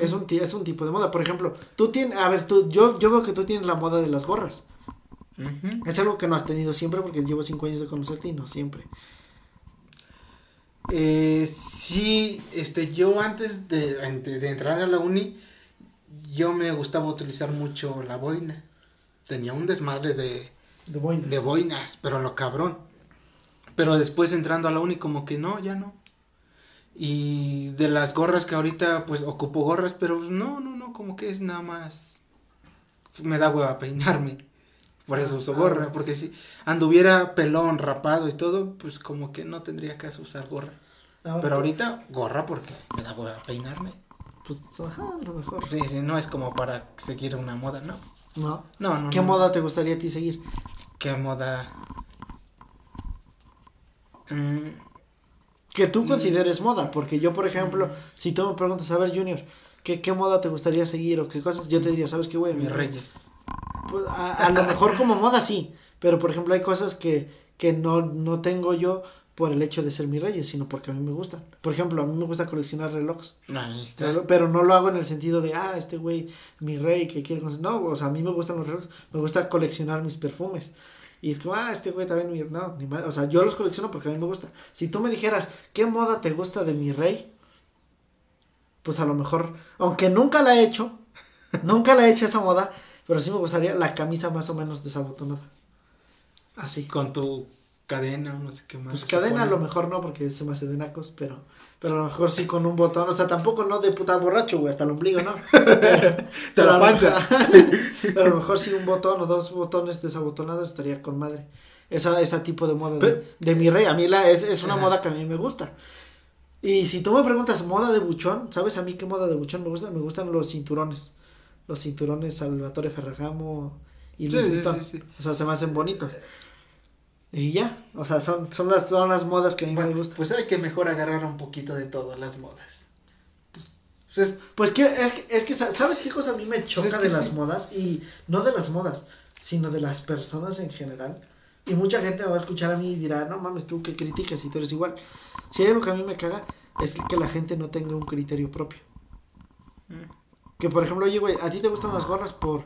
Es un, ti- es un tipo de moda. Por ejemplo, tú tienes, a ver, tú, yo, yo veo que tú tienes la moda de las gorras. Es algo que no has tenido siempre porque llevo cinco años de conocerte y no siempre. Eh, sí, este, yo antes de, de entrar a la uni, yo me gustaba utilizar mucho la boina. Tenía un desmadre de, De boinas. de boinas, pero lo cabrón. Pero después entrando a la uni como que no, ya no. Y de las gorras que ahorita pues ocupo gorras, pero no, no, no, como que es nada más... Me da hueva peinarme. Por eso uso gorra, ah. porque si anduviera pelón, rapado y todo, pues como que no tendría caso usar gorra. Ahora, Pero ahorita gorra porque me da hueva peinarme. Pues, ajá, a lo mejor. Sí, sí, no es como para seguir una moda, no. No. No, no. ¿Qué no. moda te gustaría a ti seguir? ¿Qué moda? Mm, Que tú Mm. consideres moda, porque yo, por ejemplo, si tú me preguntas, a ver, Junior, ¿qué, qué moda te gustaría seguir o qué cosas? Yo te diría, ¿sabes qué, güey? mis reyes. Pues, a, a lo mejor como moda sí, pero por ejemplo hay cosas que, que no, no tengo yo por el hecho de ser mi reyes, sino porque a mí me gustan. Por ejemplo, a mí me gusta coleccionar relojes, Ahí está. pero, pero no lo hago en el sentido de, ah, este güey, mi rey, que quiere... conocer". No, o sea, a mí me gustan los relojes, me gusta coleccionar mis perfumes. Y es como, ah, este güey también, mi... no, ni madre. O sea, yo los colecciono porque a mí me gusta. Si tú me dijeras, ¿qué moda te gusta de mi rey? Pues a lo mejor, aunque nunca la he hecho, [laughs] nunca la he hecho esa moda, pero sí me gustaría la camisa más o menos desabotonada. Así. Con tu cadena o no sé qué más. Pues cadena a lo mejor no, porque se me hace de nacos, pero, pero a lo mejor sí con un botón, o sea, tampoco no de puta borracho, güey, hasta el ombligo, ¿no? [laughs] Pero la a lo- panza. [laughs] pero a lo mejor sí un botón o dos botones desabotonados estaría con madre. Esa, ese tipo de moda de, Pero- de mi rey, a mí la, es, es una moda que a mí me gusta. Y si tú me preguntas moda de buchón, ¿sabes a mí qué moda de buchón me gusta? Me gustan los cinturones. Los cinturones Salvatore Ferragamo y sí, sí, sí. O sea, se me hacen bonitos. Y ya, o sea, son, son, las, son las modas que a mí me gustan. pues hay que mejor agarrar un poquito de todo, las modas. Pues, pues, Pues que es, que es que, ¿sabes qué cosa a mí me choca es que de las sí. modas? Y no de las modas, sino de las personas en general. Y mucha gente me va a escuchar a mí y dirá, no mames, tú que criticas y tú eres igual. Si hay algo que a mí me caga, es que la gente no tenga un criterio propio. mm, Que por ejemplo, oye, güey, ¿a ti te gustan las gorras por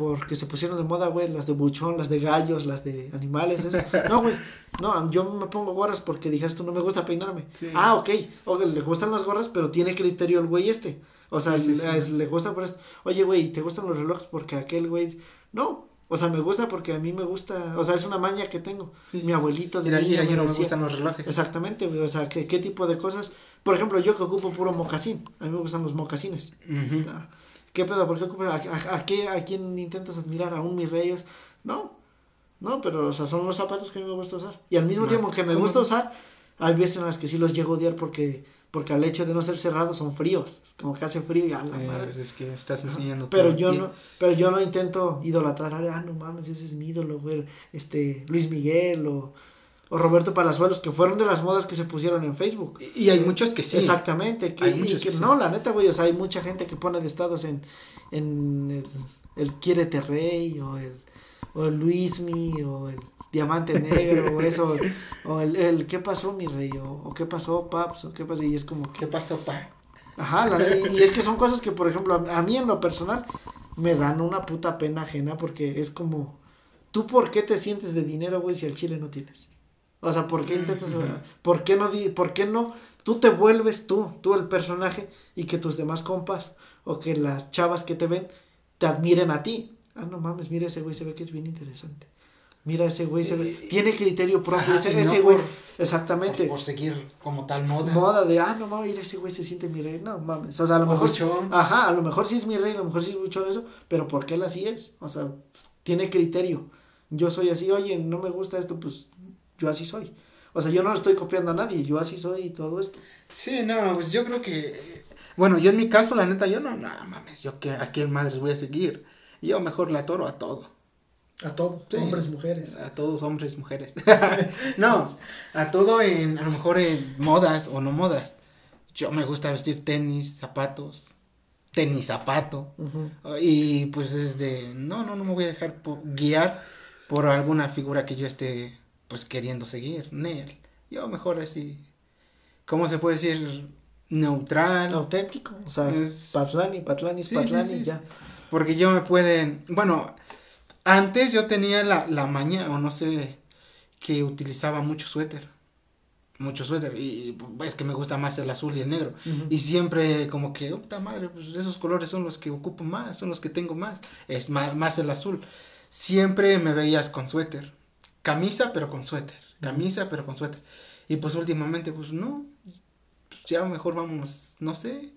porque se pusieron de moda, güey? Las de buchón, las de gallos, las de animales, eso. [laughs] No, güey, no, yo me pongo gorras porque dijeras tú no me gusta peinarme. Sí. Ah, ok, ok, le gustan las gorras, pero tiene criterio el güey este. O sea, Sí, sí, le, gusta por esto. Oye, güey, ¿te gustan los relojes porque aquel güey? No, o sea, me gusta porque a mí me gusta, o sea, es una maña que tengo. Mi abuelito de mira, niño mira, me yo no me gustan los relojes. Exactamente, güey, o sea, ¿qué, qué tipo de cosas? Por ejemplo, yo que ocupo puro mocasín, a mí me gustan los mocasines. Ah, ¿Qué pedo? ¿Por qué? ¿A, a, a qué, ¿A quién intentas admirar? ¿A un mis reyes? No, no, pero o sea, son los zapatos que a mí me gusta usar. Y al mismo Más tiempo que me gusta usar, hay veces en las que sí los llego a odiar porque, porque al hecho de no ser cerrados son fríos. Es como que hace frío y a la Eh, madre. pues es que estás Ajá. enseñando Pero todo el yo no, pero yo no intento idolatrar, ah, no mames, ese es mi ídolo, güey, este, Luis Miguel o, o Roberto Palazuelos, que fueron de las modas que se pusieron en Facebook. Y, y hay muchos que sí. Exactamente. Que, Hay y muchos que que sí. no, la neta, güey, o sea, hay mucha gente que pone de estados en, en el, el Quiérete Rey, o el, o el Luismi, o el Diamante Negro, o eso, [laughs] o el, el ¿qué pasó, mi rey? O, o ¿qué pasó, Paps? O ¿qué pasó? Y es como que... ¿Qué pasó, pa? Ajá, la- y es que son cosas que, por ejemplo, a, a mí en lo personal me dan una puta pena ajena porque es como, ¿tú por qué te sientes de dinero, güey, si al chile no tienes? O sea, ¿por qué intentas, por qué no, di- por qué no, tú te vuelves tú, tú el personaje y que tus demás compas o que las chavas que te ven te admiren a ti? Ah, no mames, mira ese güey, se ve que es bien interesante. Mira ese güey, se ve, Eh, tiene criterio propio, ajá, ese, no güey, por- exactamente. Por, por seguir como tal moda. Moda de, ah, no mames, mira ese güey se siente mi rey. No mames, o sea, a lo O mejor. buchón. Ajá, a lo mejor sí es mi rey, a lo mejor sí es buchón eso, pero ¿por qué él así es? O sea, tiene criterio. Yo soy así, oye, no me gusta esto, pues yo así soy. O sea, yo no estoy copiando a nadie, yo así soy y todo esto. Sí, no, pues yo creo que. Bueno, yo en mi caso, la neta, yo no, no mames, yo que a quién madres voy a seguir. Yo mejor le atoro a todo. A todo, Sí. hombres, mujeres. A todos, hombres, mujeres. [laughs] no, a todo en, a lo mejor en modas o no modas. Yo me gusta vestir tenis, zapatos, tenis, zapato. Y pues es de, no, no, no me voy a dejar guiar por alguna figura que yo esté pues queriendo seguir. Nel. Yo mejor así, ¿cómo se puede decir? Neutral. Auténtico, o sea, Es- Patlani, Patlani, Sí, Patlani, sí, ya. Porque yo me pueden, bueno, antes yo tenía la, la maña, o no sé, que utilizaba mucho suéter. Mucho suéter. Y es que me gusta más el azul y el negro. Y siempre como que, puta madre, pues esos colores son los que ocupo más, son los que tengo más. Es más, más el azul. Siempre me veías con suéter. Camisa, pero con suéter. Camisa, pero con suéter. Y pues últimamente, pues no. Pues ya mejor vamos, no sé.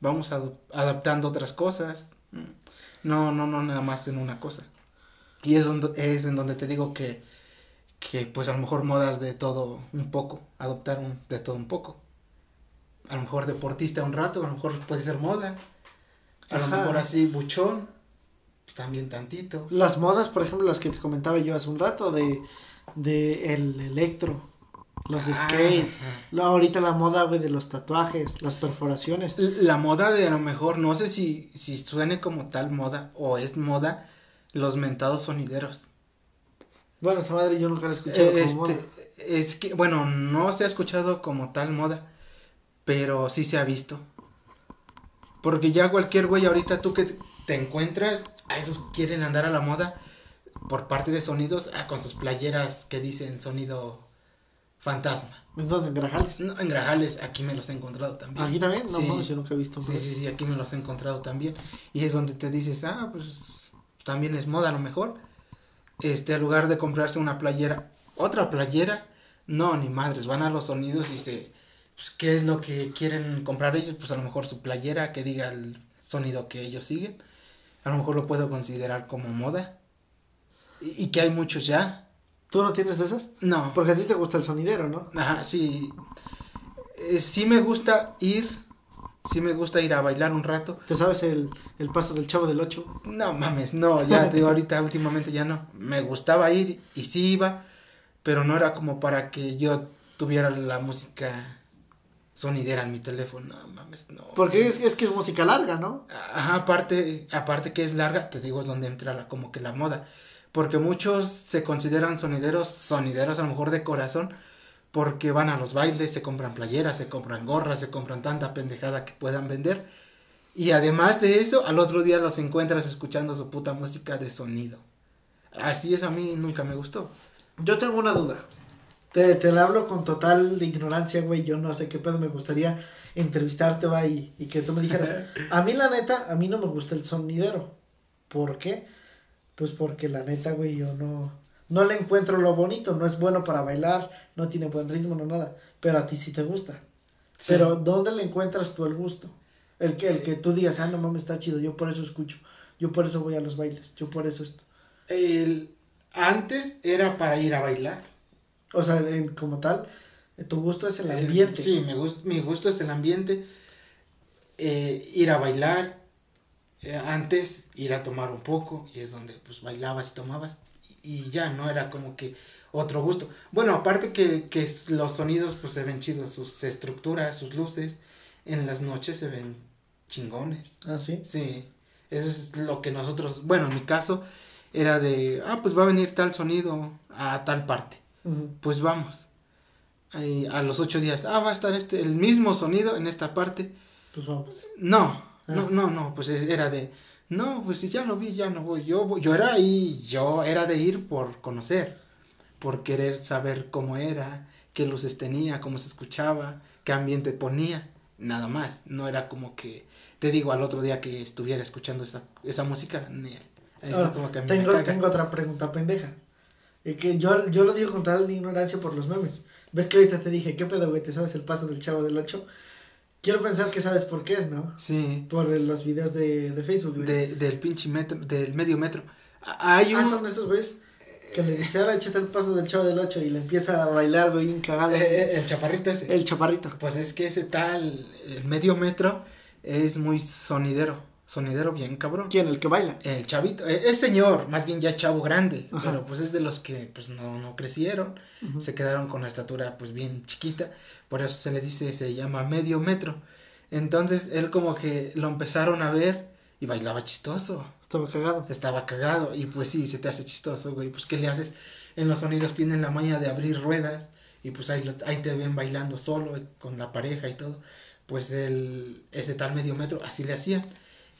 Vamos ad- adaptando otras cosas. No, no, no, nada más en una cosa. Y es, donde, es en donde te digo que, que pues a lo mejor modas de todo un poco. Adoptar un, de todo un poco a lo mejor deportista un rato, a lo mejor puede ser moda, a lo mejor así buchón, también tantito. Las modas, por ejemplo, las que te comentaba yo hace un rato, de, de el electro, los Ah, skate, la- ahorita la moda, güey, de los tatuajes, las perforaciones. La moda de a lo mejor, no sé si, si suene como tal moda o es moda, los mentados sonideros. Bueno, esa madre yo nunca la he escuchado como Este, moda. es que, bueno, no se ha escuchado como tal moda, pero sí se ha visto. Porque ya cualquier güey ahorita tú que te encuentras, a esos quieren andar a la moda por parte de sonidos, ah, con sus playeras que dicen sonido fantasma. Entonces, en Grajales. No, en Grajales, aquí me los he encontrado también. ¿Aquí también? No Sí. yo nunca he visto. Sí, sí, sí, aquí me los he encontrado también. Y es donde te dices, ah, pues también es moda a lo mejor. Este, en lugar de comprarse una playera, otra playera, no, ni madres, van a los sonidos y se, pues, ¿qué es lo que quieren comprar ellos? Pues a lo mejor su playera que diga el sonido que ellos siguen. A lo mejor lo puedo considerar como moda. Y, y que hay muchos ya. ¿Tú no tienes de esas? No. Porque a ti te gusta el sonidero, ¿no? Ajá, sí. Eh, sí me gusta ir, sí me gusta ir a bailar un rato. ¿Te sabes el, el paso del chavo del 8? No mames, no, ya te digo, ahorita [laughs] últimamente ya no. Me gustaba ir y sí iba, pero no era como para que yo tuviera la música sonidera en mi teléfono. No mames, no. Porque es, es que es música larga, ¿no? Ajá, aparte, aparte que es larga, te digo, es donde entra la, como que la moda. Porque muchos se consideran sonideros, sonideros a lo mejor de corazón, porque van a los bailes, se compran playeras, se compran gorras, se compran tanta pendejada que puedan vender. Y además de eso, al otro día los encuentras escuchando su puta música de sonido. Así es, a mí nunca me gustó. Yo tengo una duda. Te, te la hablo con total ignorancia, güey. Yo no sé qué pedo. Me gustaría entrevistarte, va, y, y que tú me dijeras. [laughs] A mí, la neta, a mí no me gusta el sonidero. ¿Por qué? Pues porque la neta, güey, yo no, no le encuentro lo bonito. No es bueno para bailar, no tiene buen ritmo, no nada. Pero a ti sí te gusta. Pero, ¿dónde le encuentras tú el gusto? El que, el que tú digas, ah, no mames, está chido. Yo por eso escucho. Yo por eso voy a los bailes. Yo por eso esto. El, antes era para ir a bailar. O sea, en- como tal, eh, tu gusto es el Eh, ambiente. Sí, me gust- mi gusto es el ambiente. eh, ir a bailar. eh, antes ir a tomar un poco y es donde pues bailabas y tomabas. Y, y ya no era como que, otro gusto. Bueno, aparte que, que los sonidos pues se ven chidos, sus estructuras, sus luces, en las noches se ven chingones. Ah, sí. Sí, eso es lo que nosotros, bueno, en mi caso era de, ah, pues va a venir tal sonido a tal parte, Pues vamos. Ahí, a los ocho días, ah, va a estar este, el mismo sonido en esta parte. Pues vamos. No, no, Ah. no, no, pues es- era de, no, pues si ya lo vi, ya no voy. Yo, voy- yo era ahí, yo era de ir por conocer, por querer saber cómo era, qué luces tenía, cómo se escuchaba, qué ambiente ponía, nada más. No era como que, te digo, al otro día que estuviera escuchando esa, esa música, ni Ahora, como que tengo otra pregunta pendeja. Eh, que yo, yo lo digo con tal ignorancia por los memes. ¿Ves que ahorita te dije, qué pedo, güey? ¿Te sabes el paso del chavo del 8? Quiero pensar que sabes por qué es, ¿no? Sí, Por los videos de, de Facebook. de, del pinche metro, del medio metro. Hay un... Ah, son esos güeyes que le dice, ahora échate el paso del chavo del 8 y le empieza a bailar, güey, bien cagado. eh, eh, el chaparrito ese. el chaparrito. Pues es que ese tal, el medio metro, es muy sonidero, sonidero bien cabrón. ¿Quién? El que baila. El chavito, eh, es señor, más bien ya chavo grande, Ajá. pero pues es de los que pues no, no crecieron, se quedaron con la estatura pues bien chiquita, por eso se le dice, se llama medio metro. Entonces él como que lo empezaron a ver y bailaba chistoso, Estaba cagado. estaba cagado y pues sí, se te hace chistoso, güey, pues ¿qué le haces? En los sonidos tienen la maña de abrir ruedas y pues ahí, lo- ahí te ven bailando solo con la pareja y todo. Pues el, ese tal medio metro así le hacían.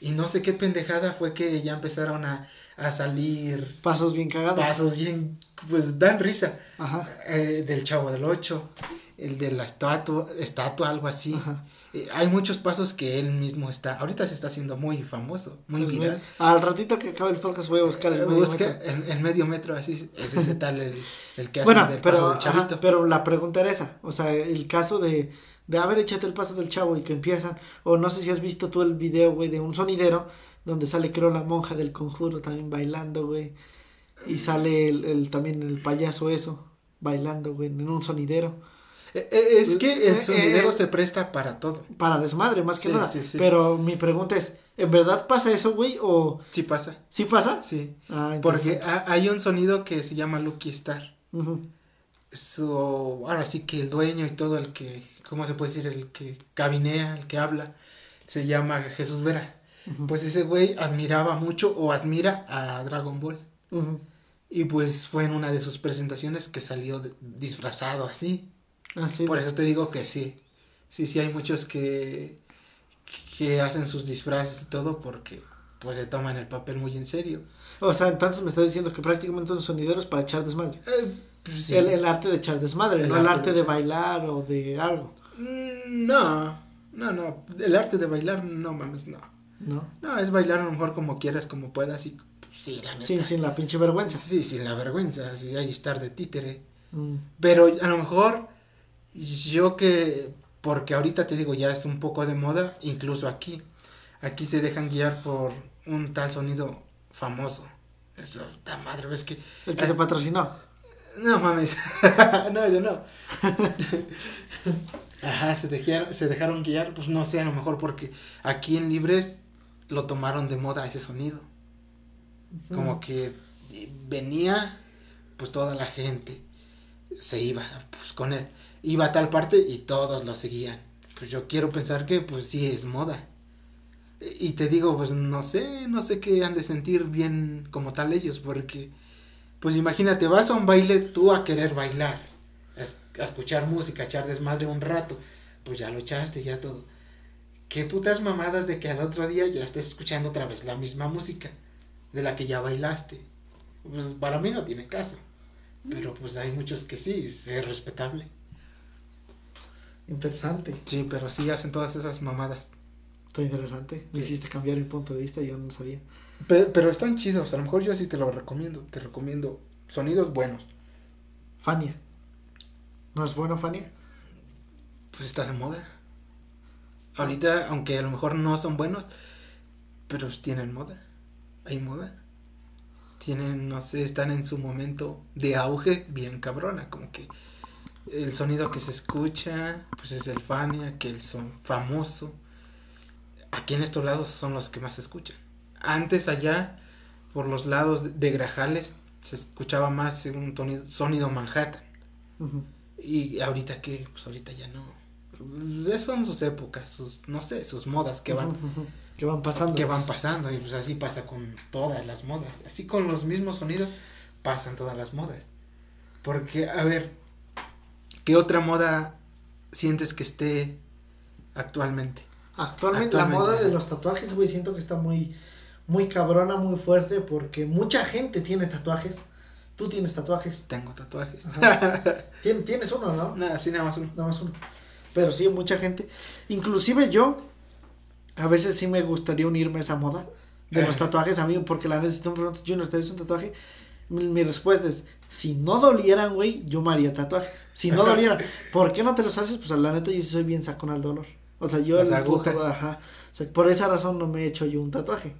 Y no sé qué pendejada fue que ya empezaron a, a salir Pasos bien cagados. pasos bien, pues dan risa. Ajá. Eh, del Chavo del Ocho, el de la estatua, estatua, algo así. Ajá. Eh, hay muchos pasos que él mismo está, ahorita se está haciendo muy famoso, muy Pues, viral. Al ratito que acabe el podcast voy a buscar el medio Busca metro. el, el medio metro, así es ese tal el, el que hace Bueno, del pero, paso del ajá, chavito. pero la pregunta era esa. O sea, el caso de, de haber échate el paso del chavo y que empiezan. O no sé si has visto tú el video, güey, de un sonidero donde sale, creo, la monja del conjuro también bailando, güey. Y sale el, el- también el payaso eso, bailando, güey, en un sonidero. Eh, eh, es que el Eh, sonidero eh, se presta para todo. Para desmadre, más que Sí, nada. sí, sí. Pero mi pregunta es, ¿en verdad pasa eso, güey? ¿O Sí pasa, sí pasa? sí. Ah, Porque hay un sonido que se llama Lucky Star. Su, ahora sí que el dueño y todo el que, ¿cómo se puede decir? El que cabinea, el que habla, se llama Jesús Vera. Pues ese güey admiraba mucho o admira a Dragon Ball. Y pues fue en una de sus presentaciones que salió de- disfrazado así. Ah, sí. Por eso te digo que sí. Sí, sí, hay muchos que, que hacen sus disfraces y todo porque pues se toman el papel muy en serio. O sea, entonces me estás diciendo que prácticamente son sonideros para echar desmadre. Eh, pues, sí. El, el arte de echar desmadre, El no el arte de bailar o de algo, Mm, No, no, no. El arte de bailar, no mames, no. ¿no? No, es bailar a lo mejor como quieras, como puedas y sí, la neta. Sin, sin la pinche vergüenza. Sí, sin la vergüenza, sí, hay estar de títere. Mm. Pero a lo mejor yo que, porque ahorita te digo, ya es un poco de moda, incluso aquí. Aquí se dejan guiar por un tal sonido famoso. Es la madre, ves que... El que es- te patrocinó. No mames. [laughs] no, yo no. [laughs] Ajá, se dejaron, se dejaron guiar, pues no sé, a lo mejor porque aquí en Libres lo tomaron de moda ese sonido. Como que venía, pues toda la gente se iba pues con él. Iba a tal parte y todos lo seguían. Pues yo quiero pensar que pues sí es moda. Y te digo, pues no sé, no sé qué han de sentir bien como tal ellos, porque pues imagínate, vas a un baile tú a querer bailar, a, es- a escuchar música, a echar desmadre un rato, pues ya lo echaste, ya todo. Qué putas mamadas de que al otro día ya estés escuchando otra vez la misma música de la que ya bailaste. Pues para mí no tiene caso. Pero pues hay muchos que sí, es respetable. Interesante. Sí, pero sí hacen todas esas mamadas. Está interesante. Me Sí. hiciste cambiar mi punto de vista, yo no sabía. Pero, pero están chidos, a lo mejor yo sí te lo recomiendo. Te recomiendo sonidos buenos. Fania. ¿No es bueno, Fania? Pues está de moda. Ahorita, aunque a lo mejor no son buenos, pero tienen moda. Hay moda. Tienen, no sé, están en su momento de auge bien cabrona. Como que el sonido que se escucha, pues es el Fania, que el son famoso. Aquí en estos lados son los que más se escuchan. Antes allá, por los lados de- Grajales, se escuchaba más un tonido- sonido Manhattan. Y ahorita que, pues ahorita ya no. Eh, Son sus épocas, sus, no sé, sus modas que van. Que van pasando. que van pasando. Y pues así pasa con todas las modas. Así con los mismos sonidos pasan todas las modas. Porque, a ver, ¿qué otra moda sientes que esté actualmente? Actualmente, la Actualmente. moda de los tatuajes, güey, siento que está muy, muy cabrona, muy fuerte, porque mucha gente tiene tatuajes. Tú tienes tatuajes. Tengo tatuajes. [laughs] Tien- Tienes uno, ¿no? Nada, así nada más uno. Nada más uno. Pero sí, mucha gente. Inclusive yo, a veces sí me gustaría unirme a esa moda de los Eh. tatuajes a mí, porque la neta, si tú me preguntas, Junior, ¿te un tatuaje? Mi, mi respuesta es, si no dolieran, güey, yo me haría tatuajes. Si no dolieran, [laughs] ¿por qué no te los haces? Pues la neta, yo sí soy bien sacón al dolor. O sea, yo Las el puto- ajá. O sea, por esa razón no me he hecho yo un tatuaje.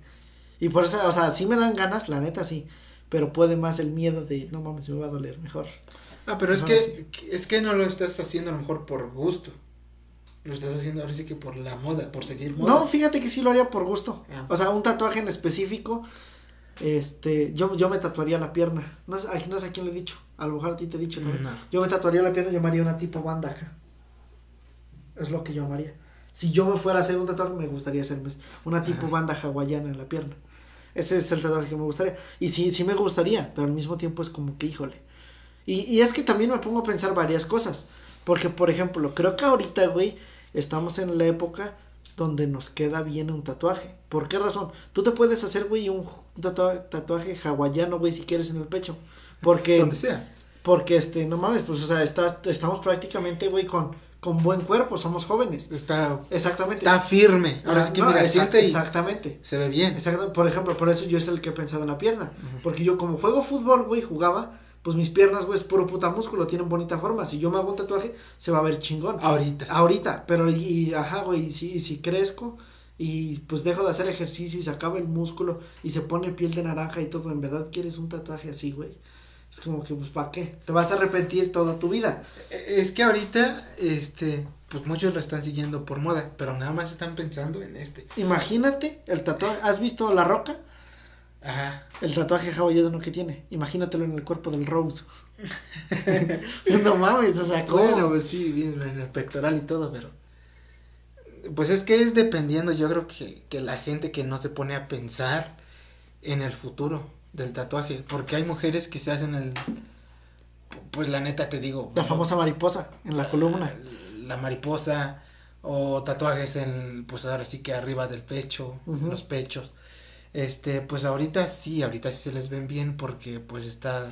Y por esa, o sea, sí me dan ganas, la neta sí. Pero puede más el miedo de, no mames, me va a doler, mejor. Ah, pero es que es que no lo estás haciendo a lo mejor por gusto. Lo estás haciendo ahora sí que por la moda, por seguir moda. No, fíjate que sí lo haría por gusto. Ah. O sea, un tatuaje en específico. Este, yo, yo me tatuaría la pierna. No sé, aquí no sé a quién le he dicho. A lo mejor a ti te he dicho también. No. Yo me tatuaría la pierna, yo me haría una tipo banda acá. Es lo que yo amaría. Si yo me fuera a hacer un tatuaje, me gustaría hacerme una tipo banda hawaiana en la pierna. Ese es el tatuaje que me gustaría. Y sí, sí me gustaría, pero al mismo tiempo es como que, híjole. Y, y es que también me pongo a pensar varias cosas. Porque, por ejemplo, creo que ahorita, güey, estamos en la época donde nos queda bien un tatuaje. ¿Por qué razón? Tú te puedes hacer, güey, un tatuaje, tatuaje hawaiano, güey, si quieres en el pecho. Porque, Donde sea. porque, este, no mames, pues, o sea, estás, estamos prácticamente, güey, con, con buen cuerpo, somos jóvenes. Está, Exactamente. está firme. Ahora es que No, mira, exact- y Exactamente. se ve bien. Exacto. Por ejemplo, por eso yo es el que he pensado en la pierna. Porque yo como juego fútbol, güey, jugaba, pues mis piernas, güey, es puro puta músculo, tienen bonita forma. Si yo me hago un tatuaje, se va a ver chingón. Ahorita. Ahorita, pero y, y, ajá, güey, si, si crezco y pues dejo de hacer ejercicio y se acaba el músculo y se pone piel de naranja y todo, ¿en verdad quieres un tatuaje así, güey? Es como que, pues, ¿para qué? Te vas a arrepentir toda tu vida. Eh, Es que ahorita, este, pues muchos lo están siguiendo por moda, pero nada más están pensando en este. Imagínate el tatuaje, ¿has visto La Roca? Ajá. El tatuaje hawaiano que tiene. Imagínatelo en el cuerpo del Rose. [laughs] no mames, o sea, ¿cómo? Bueno, pues sí, bien en el pectoral y todo, pero. Pues es que es dependiendo, yo creo que, que la gente que no se pone a pensar en el futuro del tatuaje, porque hay mujeres que se hacen el. Pues la neta te digo. La famosa mariposa en la columna. La mariposa, o tatuajes en, pues ahora sí que arriba del pecho, los pechos. Este, pues ahorita sí, ahorita sí se les ven bien porque pues está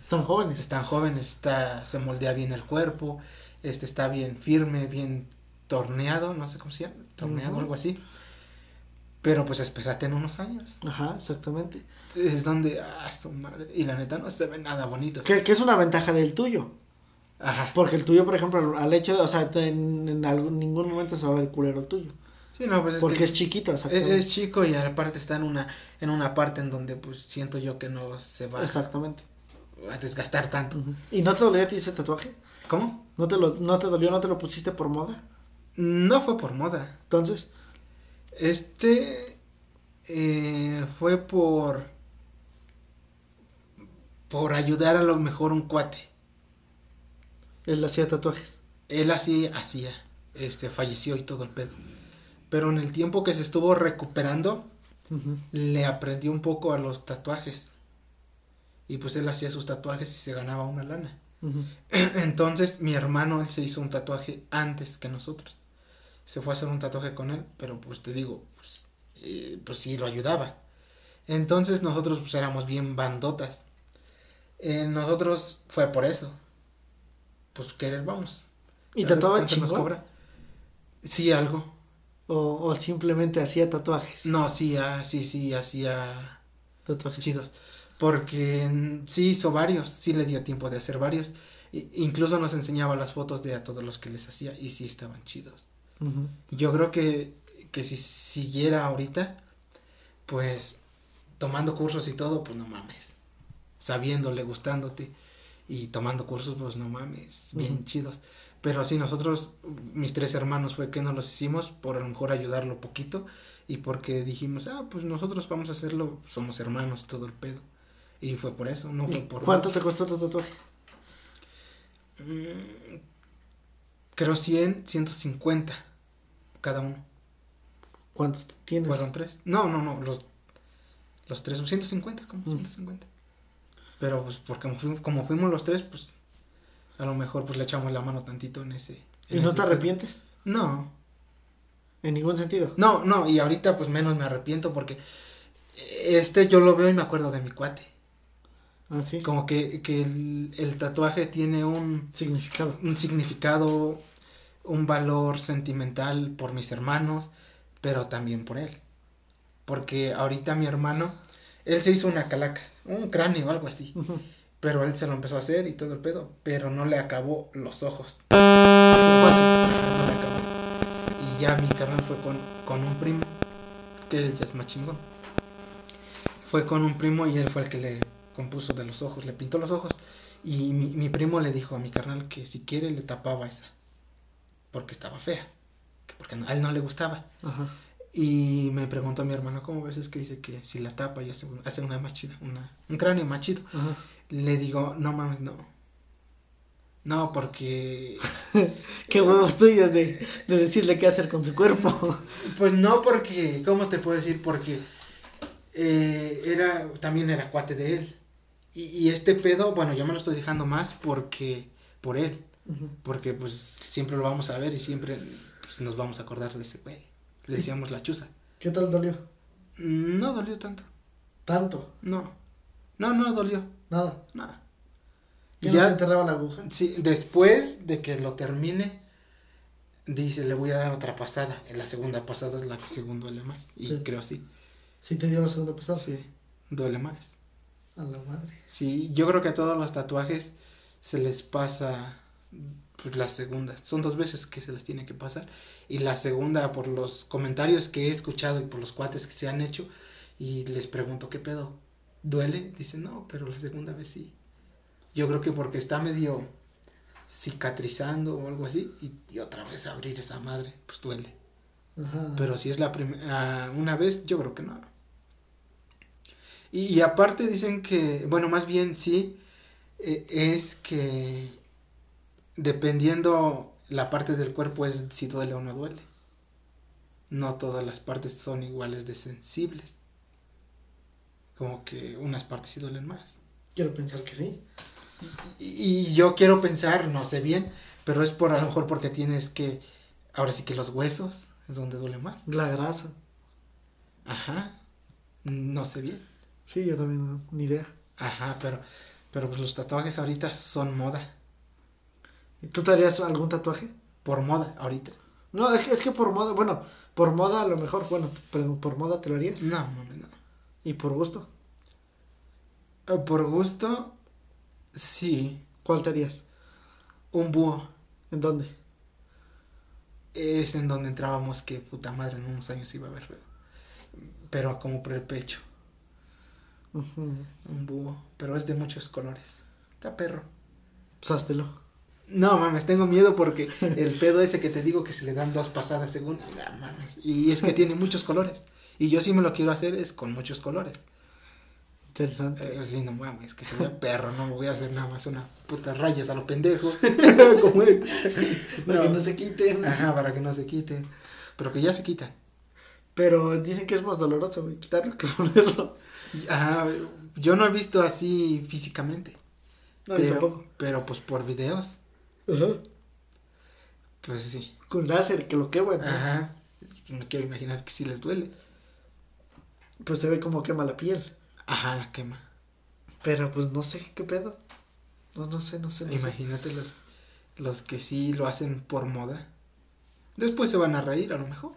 Están jóvenes. están jóvenes, está, se moldea bien el cuerpo, este está bien firme, bien torneado, no sé cómo se llama, torneado o Ujú. algo así. Pero pues espérate en unos años. Ajá, exactamente. Es donde, ah, su madre. Y la neta no se ve nada bonito. Que, que es una ventaja del tuyo. Ajá. Porque el tuyo, por ejemplo, al- hecho de, o sea, en, en algún- ningún momento se va a ver culero el tuyo. Sí, no, pues es porque que es chiquito, es, es chico y aparte está en una, en una parte en donde pues siento yo que no se va Exactamente. a desgastar tanto. ¿Y no te dolió a ti ese tatuaje? ¿Cómo? ¿No te, lo, ¿No te dolió? ¿No te lo pusiste por moda? No fue por moda. Entonces, Este eh, fue por por ayudar a lo mejor un cuate. él hacía tatuajes. Él así hacía, este falleció y todo el pedo. Pero en el tiempo que se estuvo recuperando, le aprendió un poco a los tatuajes. Y pues él hacía sus tatuajes y se ganaba una lana. [clears throat] Entonces mi hermano él se hizo un tatuaje antes que nosotros. Se fue a hacer un tatuaje con él, pero pues te digo, pues, eh, pues sí lo ayudaba. Entonces nosotros pues éramos bien bandotas. Eh, nosotros fue por eso. Pues querer vamos. ¿Y tatuaba chingón? cobra. Sí, algo. O, o simplemente hacía tatuajes. No, sí, ah, sí, sí, hacía Tatuajes. chidos. Porque mm, sí hizo varios, sí le dio tiempo de hacer varios. I- incluso nos enseñaba las fotos de a todos los que les hacía y sí estaban chidos. Yo creo que, que si siguiera ahorita, pues tomando cursos y todo, pues no mames. Sabiéndole, gustándote y tomando cursos, pues no mames, bien chidos. Pero sí, nosotros, mis tres hermanos, fue que nos los hicimos por a lo mejor ayudarlo poquito y porque dijimos, ah, pues nosotros vamos a hacerlo, somos hermanos, todo el pedo. Y fue por eso, no fue por... ¿Cuánto te costó tu tatuaje? Mm, creo 100, 150 cada uno. ¿Cuántos tienes? Fueron tres. No, no, no, los, los tres, 150, como Mm. 150. Pero pues porque como fuimos, como fuimos los tres, pues a lo mejor pues le echamos la mano tantito en ese... ¿Y no ese te pedo. arrepientes? No, En ningún sentido. no, no, y ahorita pues menos me arrepiento porque este yo lo veo y me acuerdo de mi cuate. Ah, sí. Como que, que el, el tatuaje tiene un, Significado. un significado, un valor sentimental por mis hermanos, pero también por él. Porque ahorita mi hermano, él se hizo una calaca, un cráneo o algo así, pero él se lo empezó a hacer y todo el pedo, pero no le acabó los ojos. No le acabó. Y ya mi carnal fue con, con un primo, que él ya es más chingón. Fue con un primo y él fue el que le compuso de los ojos, le pintó los ojos. Y mi, mi primo le dijo a mi carnal que si quiere le tapaba esa, porque estaba fea, que porque a él no le gustaba. Ajá. Y me preguntó mi hermano, ¿cómo ves? Es que dice que si la tapa y hace, hace una más chida, una, un cráneo más chido. Ajá. Le digo, no mames, no. No, porque [laughs] Qué huevos tuyos de, de decirle qué hacer con su cuerpo. [laughs] Pues no porque, ¿cómo te puedo decir? Porque eh, era, también era cuate de él. Y, y este pedo, bueno, yo me lo estoy dejando más porque, por él. Porque pues siempre lo vamos a ver y siempre pues, nos vamos a acordar de ese güey. Le decíamos la chuza. ¿Qué tal dolió? No dolió tanto. Tanto. No. No, no dolió. Nada. Nada. ¿Ya, Y no ya, enterraba la aguja? sí, después de que lo termine, dice, le voy a dar otra pasada. En la segunda pasada es la que según duele más. Y Sí. creo sí. Sí te dio la segunda pasada. Sí, duele más. A la madre. Sí, yo creo que a todos los tatuajes se les pasa pues, la segunda. Son dos veces que se les tiene que pasar. Y la segunda, por los comentarios que he escuchado y por los cuates que se han hecho, y les pregunto, ¿qué pedo? ¿Duele? Dicen, no, pero la segunda vez sí. Yo creo que porque está medio cicatrizando o algo así, y, y otra vez abrir esa madre, pues duele. Ajá. Pero si es la primera, una vez, yo creo que no. Y, y aparte dicen que, bueno, más bien sí, eh, es que dependiendo la parte del cuerpo es si duele o no duele. No todas las partes son iguales de sensibles. Como que unas partes sí duelen más. Quiero pensar que sí. Y, y yo quiero pensar, no sé bien, pero es por a lo mejor porque tienes que, ahora sí que los huesos es donde duele más. La grasa. Ajá. No sé bien. Sí, yo también ni idea. Ajá, pero, pero pues los tatuajes ahorita son moda. ¿Y ¿Tú te harías algún tatuaje? Por moda, ahorita. No, es que, es que por moda, bueno, por moda a lo mejor, bueno, pero por moda te lo harías. No, mami, no. ¿Y por gusto? Eh, Por gusto, sí. ¿Cuál te harías? Un búho ¿En dónde? es en donde entrábamos que puta madre en unos años iba a feo. Pero como por el pecho. Un búho. Pero es de muchos colores. Está perro. Pues háztelo. No mames, tengo miedo porque el pedo ese que te digo que se le dan dos pasadas según. no mames. Y es que tiene muchos colores. Y yo sí me lo quiero hacer es con muchos colores. Interesante. Eh, sí, no mames, que se vea perro, no me voy a hacer nada más una puta rayas a lo pendejo. [laughs] Como es. Para que No. se quiten. Ajá, para que no se quiten. Pero que ya se quitan. Pero dicen que es más doloroso, güey, quitarlo que ponerlo. Ajá, yo no he visto así físicamente. No, yo pero, tampoco. pero pues por videos, Ajá. pues sí. Con láser, que lo queman. ¿no? Ajá. Me quiero imaginar que sí les duele. Pues se ve como quema la piel. Ajá, la quema. Pero pues no sé qué pedo. No, no sé, no sé. No sé. Imagínate los, los que sí lo hacen por moda. Después se van a reír a lo mejor.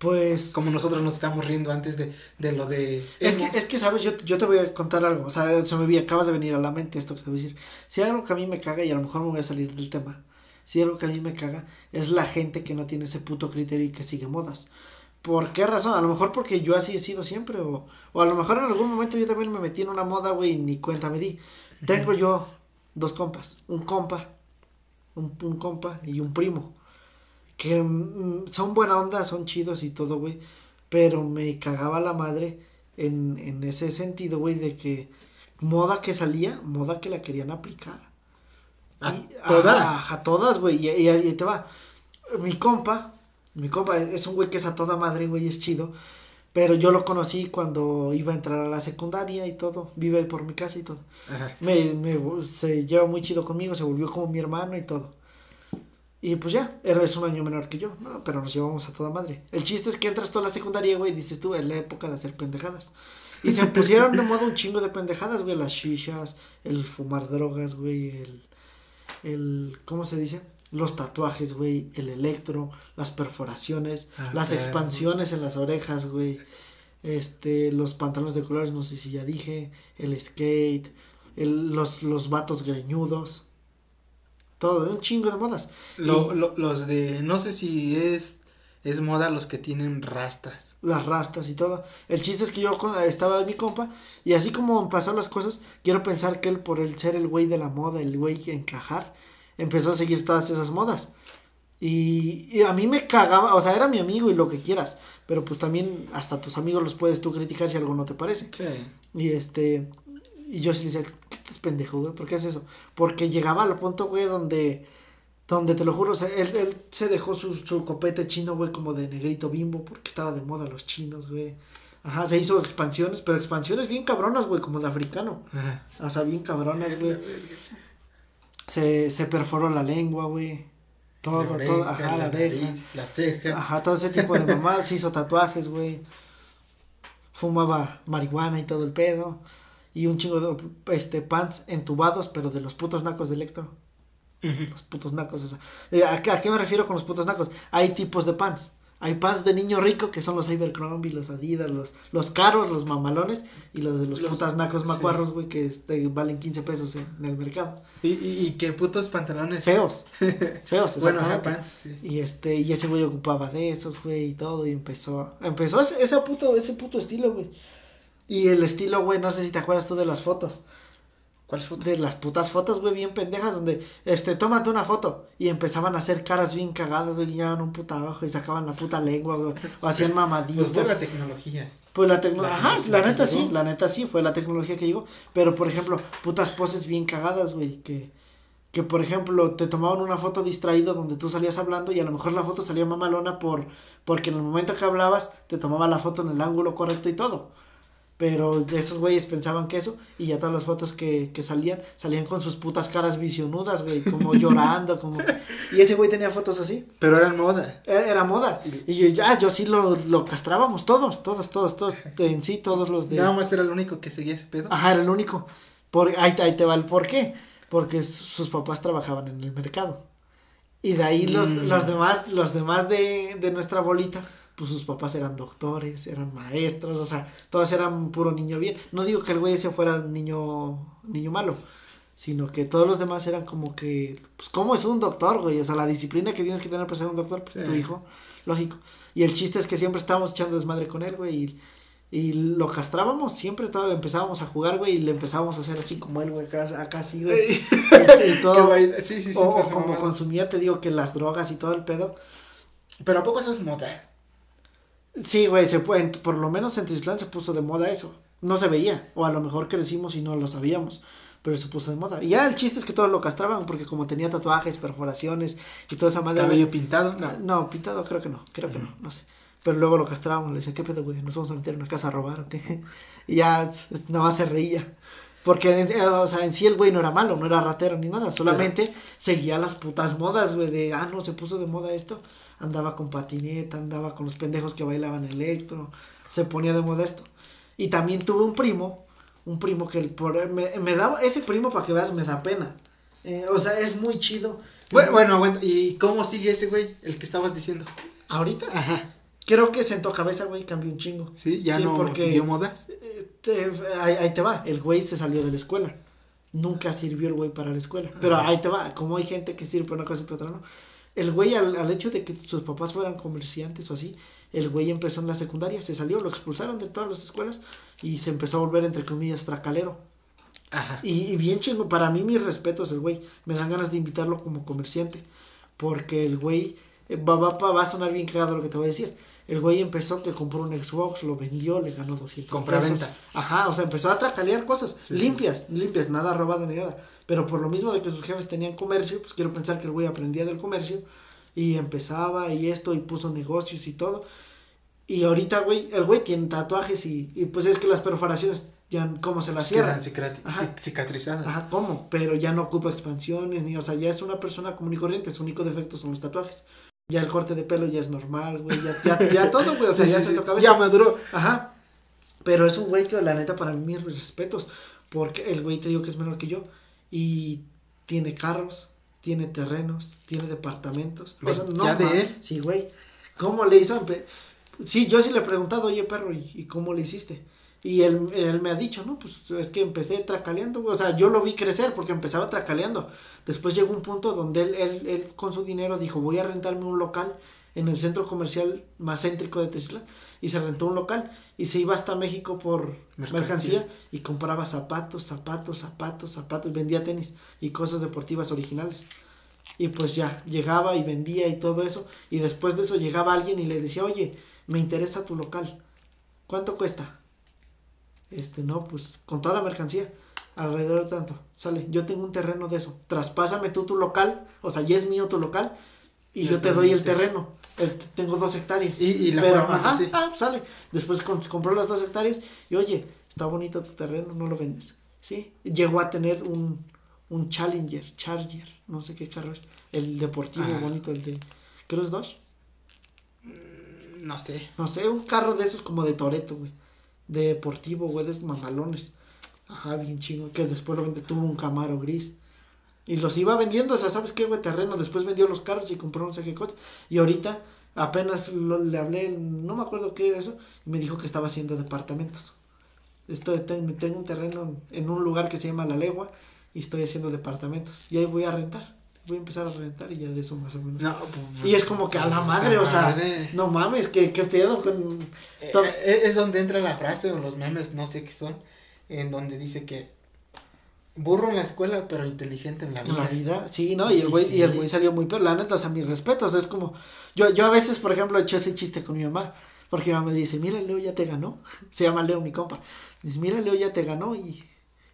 Pues. Como nosotros nos estamos riendo antes de, de lo de... Es que, es que, ¿sabes? Yo, yo te voy a contar algo. O sea, se me vi, acaba de venir a la mente esto que te voy a decir. Si hay algo que a mí me caga, y a lo mejor me voy a salir del tema. Si hay algo que a mí me caga, es la gente que no tiene ese puto criterio y que sigue modas. ¿Por qué razón? A lo mejor porque yo así he sido siempre. O, o a lo mejor en algún momento yo también me metí en una moda, güey, y ni cuenta me di. Tengo yo dos compas. Un compa. Un, un compa y un primo. Que mm, son buena onda, son chidos y todo, güey. Pero me cagaba la madre en, en ese sentido, güey, de que moda que salía, moda que la querían aplicar. A Y- todas. a todas, güey. Y, y ahí te va. Mi compa, mi compa es un güey que es a toda madre, güey, es chido. Pero yo lo conocí cuando iba a entrar a la secundaria y todo. Vive por mi casa y todo. Ajá. Me, me, se lleva muy chido conmigo, se volvió como mi hermano y todo. Y pues ya, es un año menor que yo, ¿no? Pero nos llevamos a toda madre. El chiste es que entras tú a la secundaria, güey, y dices tú, es la época de hacer pendejadas. Y se pusieron de moda un chingo de pendejadas, güey, las shishas, el fumar drogas, güey, el, el, ¿cómo se dice? Los tatuajes, güey, el electro, las perforaciones, Ah, las claro. expansiones en las orejas, güey, este, los pantalones de colores, no sé si ya dije, el skate, el, los, los vatos greñudos, todo, un chingo de modas. Lo- Y- lo- los de, no sé si es, es moda los que tienen rastas. las rastas y todo. El chiste es que yo con- estaba mi compa y así como pasaron las cosas, quiero pensar que él por el ser el güey de la moda, el güey que encajar, empezó a seguir todas esas modas. Y, y a mí me cagaba, o sea, era mi amigo y lo que quieras, pero pues también hasta tus amigos los puedes tú criticar si algo no te parece. Sí. Y este, y yo sí le decía, ¿qué estás pendejo, güey? ¿Por qué haces eso? Porque llegaba al punto, güey, donde, donde te lo juro, o sea, él, él se dejó su, su copete chino, güey, como de negrito bimbo, porque estaba de moda los chinos, güey. Ajá, se hizo expansiones, pero expansiones bien cabronas, güey, como de africano. Ajá. O sea, bien cabronas, güey. Se, se perforó la lengua, güey. Todo, La todo, ajá, la oreja. nariz, la ceja. Ajá, todo ese tipo de mamadas, se hizo tatuajes, güey. Fumaba marihuana y todo el pedo. Y un chingo de este, pants entubados, pero de los putos nacos de Electro. Los putos nacos, o sea. Eh, ¿A qué, a qué me refiero con los putos nacos? Hay tipos de pants. Hay pants de niño rico, que son los Abercrombie, los Adidas, los, los caros, los mamalones. Y los de los, Los- putas nacos sí. macuarros, güey, que este, valen 15 pesos en, en el mercado. Y, y, y qué putos pantalones. Feos. [laughs] Feos, Bueno, pants, sí. Y este, y ese güey ocupaba de esos, güey, y todo, y empezó, empezó ese, ese puto, ese puto estilo, güey. Y el estilo, güey, no sé si te acuerdas tú de las fotos, ¿Cuál foto? de las putas fotos, güey, bien pendejas, donde, este, tómate una foto, y empezaban a hacer caras bien cagadas, güey, guiaban un puta ojo y sacaban la puta lengua, güey, o hacían mamaditas. Pues fue la tecnología. Pues la tecnología, ajá, la neta sí, la neta sí, fue la tecnología que llegó. Pero por ejemplo, putas poses bien cagadas, güey, que, que por ejemplo te tomaban una foto distraído donde tú salías hablando y a lo mejor la foto salía mamalona por, porque en el momento que hablabas te tomaba la foto en el ángulo correcto y todo. Pero esos güeyes pensaban que eso, y ya todas las fotos que, que salían, salían con sus putas caras visionudas, güey, como [laughs] llorando, como... Y ese güey tenía fotos así. Pero eran moda. Era, era moda. Y yo, ya, yo sí lo, lo castrábamos, todos, todos, todos, todos, en sí, todos los de... Nada más era el único que seguía ese pedo. Ajá, era el único. Por, ahí, ahí te va el por qué. Porque su- sus papás trabajaban en el mercado. Y de ahí los, Mm. los demás, los demás de, de nuestra bolita, pues sus papás eran doctores, eran maestros, o sea, todos eran puro niño bien. No digo que el güey ese fuera niño, niño malo, sino que todos los demás eran como que, pues, ¿cómo es un doctor, güey? O sea, la disciplina que tienes que tener para ser un doctor, pues, Sí. tu hijo, lógico. Y el chiste es que siempre estábamos echando desmadre con él, güey, y, y lo castrábamos, siempre todo, empezábamos a jugar, güey, y le empezábamos a hacer así como él, güey, acá, acá así, güey. y, y [laughs] todo. Sí, sí, sí. o, como consumía, te digo que las drogas y todo el pedo. Pero ¿a poco eso es moda? Sí, güey, se puede, por lo menos en Tislán se puso de moda eso. No se veía, o a lo mejor crecimos y no lo sabíamos, pero se puso de moda. Y ya el chiste es que todos lo castraban, porque como tenía tatuajes, perforaciones y toda esa madre. Cabello pintado, no, no. pintado creo que no, creo que no, no sé. Pero luego lo castrábamos, le decía, ¿qué pedo, güey? ¿Nos vamos a meter en una casa a robar o qué? [laughs] Y ya nada más se reía. Porque, eh, o sea, en sí el güey no era malo, no era ratero ni nada, solamente seguía las putas modas, güey, de, ah, no, se puso de moda esto. Andaba con patineta, andaba con los pendejos que bailaban electro, se ponía de moda esto. Y también tuve un primo, un primo que el por, me, me daba, ese primo para que veas me da pena. Eh, o sea, es muy chido. Bueno, bueno, aguanta. ¿Y cómo sigue ese güey? El que estabas diciendo. Ahorita Ajá. creo que sentó cabeza, güey, cambió un chingo. Sí, ya Sí, no porque- siguió modas. Te- ahí, ahí te va, el güey se salió de la escuela. Nunca sirvió el güey para la escuela. Pero Ajá. ahí te va, como hay gente que sirve para una cosa y para otra no. El güey, al, al hecho de que sus papás fueran comerciantes o así, el güey empezó en la secundaria, se salió, lo expulsaron de todas las escuelas y se empezó a volver, entre comillas, tracalero. Ajá. Y, y bien chingo, para mí mis respetos el güey. Me dan ganas de invitarlo como comerciante. Porque el güey eh, va, va, va- va a sonar bien cagado lo que te voy a decir. El güey empezó que compró un Xbox, lo vendió, le ganó 200 Compra-venta. Ajá, o sea, empezó a tracalear cosas Sí, limpias, limpias, nada robado ni nada. Pero por lo mismo de que sus jefes tenían comercio, pues quiero pensar que el güey aprendía del comercio y empezaba y esto y puso negocios y todo. Y ahorita, güey, el güey tiene tatuajes y, y pues es que las perforaciones ya cómo se las cierran. Ajá. cicatrizadas. Ajá, ¿cómo? Pero ya no ocupa expansiones, ni, o sea, ya es una persona común y corriente, su único defecto son los tatuajes. Ya el corte de pelo ya es normal, güey, ya, ya, ya todo, güey, o sea, Sí, ya sí, se sí. toca Ya maduró. Ajá. Pero es un güey que la neta para mí mis respetos, porque el güey te digo que es menor que yo y tiene carros, tiene terrenos, tiene departamentos. O sea, no ya de él. Sí, güey. ¿Cómo le hizo? Sí, yo sí le he preguntado, oye, perro, ¿y, cómo le hiciste? Y él, él me ha dicho, no, pues es que empecé tracaleando. O sea, yo lo vi crecer porque empezaba tracaleando. Después llegó un punto donde él, él, él con su dinero dijo, voy a rentarme un local en el centro comercial más céntrico de Tesla. Y se rentó un local y se iba hasta México por Mercancía. mercancía y compraba zapatos, zapatos, zapatos, zapatos, vendía tenis y cosas deportivas originales. Y pues ya, llegaba y vendía y todo eso. Y después de eso llegaba alguien y le decía, oye, me interesa tu local. ¿Cuánto cuesta? Este, no, pues con toda la mercancía. Alrededor de tanto. Sale, yo tengo un terreno de eso. Traspásame tú tu local. O sea, ya es mío tu local. Y Ya yo te doy el terreno. El- tengo dos hectáreas. Y, y la Pero, ajá, sí. ah, sale. Después compró las dos hectáreas y oye, está bonito tu terreno, no lo vendes. Sí, llegó a tener un, un Challenger, Charger, no sé qué carro es. El deportivo bonito, el de, creo es Dodge. No sé. No sé, un carro de esos como de Toreto, güey. De deportivo, güey, de esos mamalones. Ajá, bien chingo. Que después lo vende, tuvo un Camaro gris. Y los iba vendiendo, o sea, ¿sabes qué, güey? Terreno. Después vendió los carros y compró no sé qué cosas. Y ahorita apenas lo- le hablé, no me acuerdo qué eso, y me dijo que estaba haciendo departamentos. Estoy, ten- tengo un terreno en un lugar que se llama La Legua y estoy haciendo departamentos. Y ahí voy a rentar. Voy a empezar a rentar y ya de eso más o menos. No, pues, Y es como que a la madre, o sea, madre. no mames, ¿qué, qué pedo con... Eh, eh, es donde entra la frase o los memes, no sé qué son, en donde dice que burro en la escuela, pero inteligente en la vida. La vida, sí, ¿no? Y el güey, Sí. y el güey salió muy peor, la neta, o sea, mis respetos, es como, yo, yo a veces, por ejemplo, he hecho ese chiste con mi mamá, porque mi mamá me dice, mira, Leo ya te ganó, [laughs] se llama Leo mi compa, dice, mira, Leo ya te ganó y,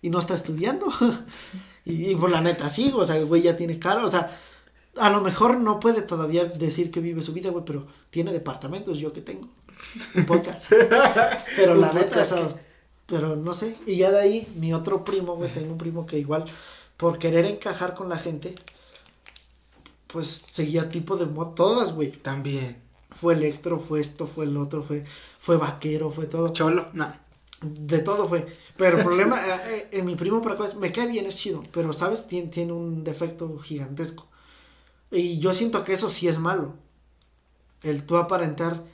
y no está estudiando, [laughs] y, y pues la neta, sí, o sea, el güey ya tiene cara, o sea, a lo mejor no puede todavía decir que vive su vida, güey, pero tiene departamentos, yo que tengo, un podcast, [laughs] pero la neta, o sea, pero no sé, y ya de ahí, mi otro primo, güey, tengo un primo que igual, por querer encajar con la gente, pues seguía tipo de mod, todas, güey. También. Fue electro, fue esto, fue el otro, fue, fue vaquero, fue todo. Cholo, no. De todo fue. Pero el [laughs] problema, eh, eh, en mi primo para me cae bien, es chido, pero sabes, tiene, tiene un defecto gigantesco. Y yo siento que eso sí es malo. El tú aparentar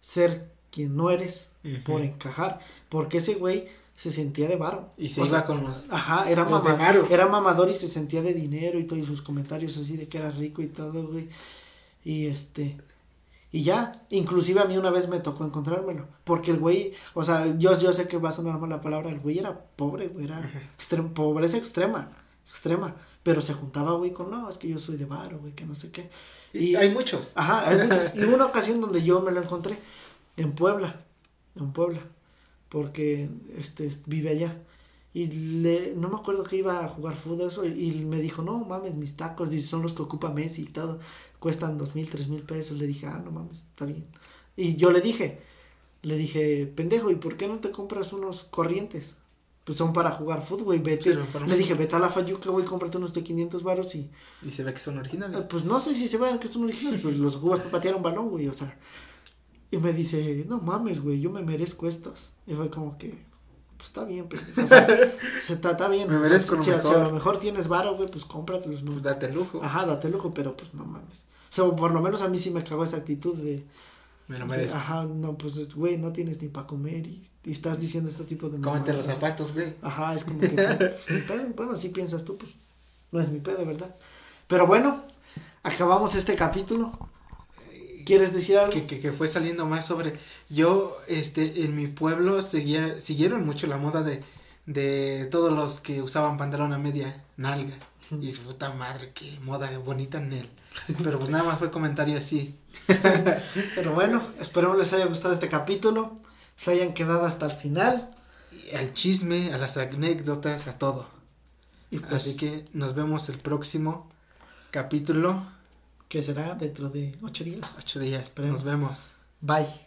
ser quien no eres Por encajar. Porque ese güey se sentía de varo. Y se O sea, con los... Ajá, era, Los de mama- varo. era mamador y se sentía de dinero y todo, y sus comentarios así de que era rico y todo, güey. Y este, y ya, inclusive a mí una vez me tocó encontrármelo, porque el güey, o sea, yo, yo sé que va a sonar mal la palabra, el güey era pobre, güey, era extrem- pobreza extrema, extrema, pero se juntaba, güey, con, no, es que yo soy de varo, güey, que no sé qué. Y hay muchos. Ajá, hay muchos. Y una ocasión donde yo me lo encontré en Puebla, en Puebla, porque este vive allá. Y le, no me acuerdo que iba a jugar fútbol eso, y, y me dijo, no mames, mis tacos son los que ocupa Messi y todo, cuestan dos mil, tres mil pesos. Le dije, ah, no mames, está bien. Y yo le dije, le dije, pendejo, ¿y por qué no te compras unos corrientes? Pues son para jugar fútbol, y vete. Sí, Le dije, vete a la Fayuca, güey, cómprate unos de 500 varos y, Y se ve que son originales. Ah, Pues no sé si se vayan que son originales, pues los ocupas para patear un balón, güey, o sea. Y me dice, no mames, güey, yo me merezco estos. Y fue como que, pues está bien, pues, o sea, [laughs] se- está, bien. Me o sea, merezco si, lo si a- si mejor. a lo mejor tienes varo, güey, pues cómpratelos, ¿no? Pues date lujo. Ajá, date lujo, pero pues no mames. O sea, por lo menos a mí sí me cagó esa actitud de, Me lo de, merezco. ajá, no, pues, güey, no tienes ni para comer y, y estás diciendo este tipo de Cómete los zapatos, güey. Ajá, es como que, pues, ni pedo. bueno, así piensas tú, pues, no es mi pedo, ¿verdad? Pero bueno, acabamos este capítulo. ¿Quieres decir algo? que, que, que fue saliendo más sobre yo este en mi pueblo seguía siguieron mucho la moda de de todos los que usaban pantalón a media nalga. Y su puta madre, qué moda bonita en él. Pero pues nada más fue comentario así. [laughs] Pero bueno, esperemos les haya gustado este capítulo. Se hayan quedado hasta el final. Al chisme, a las anécdotas, a todo. Y pues, Así que nos vemos el próximo capítulo. Que será dentro de ocho días. Ocho días. Esperemos. Nos vemos. Bye.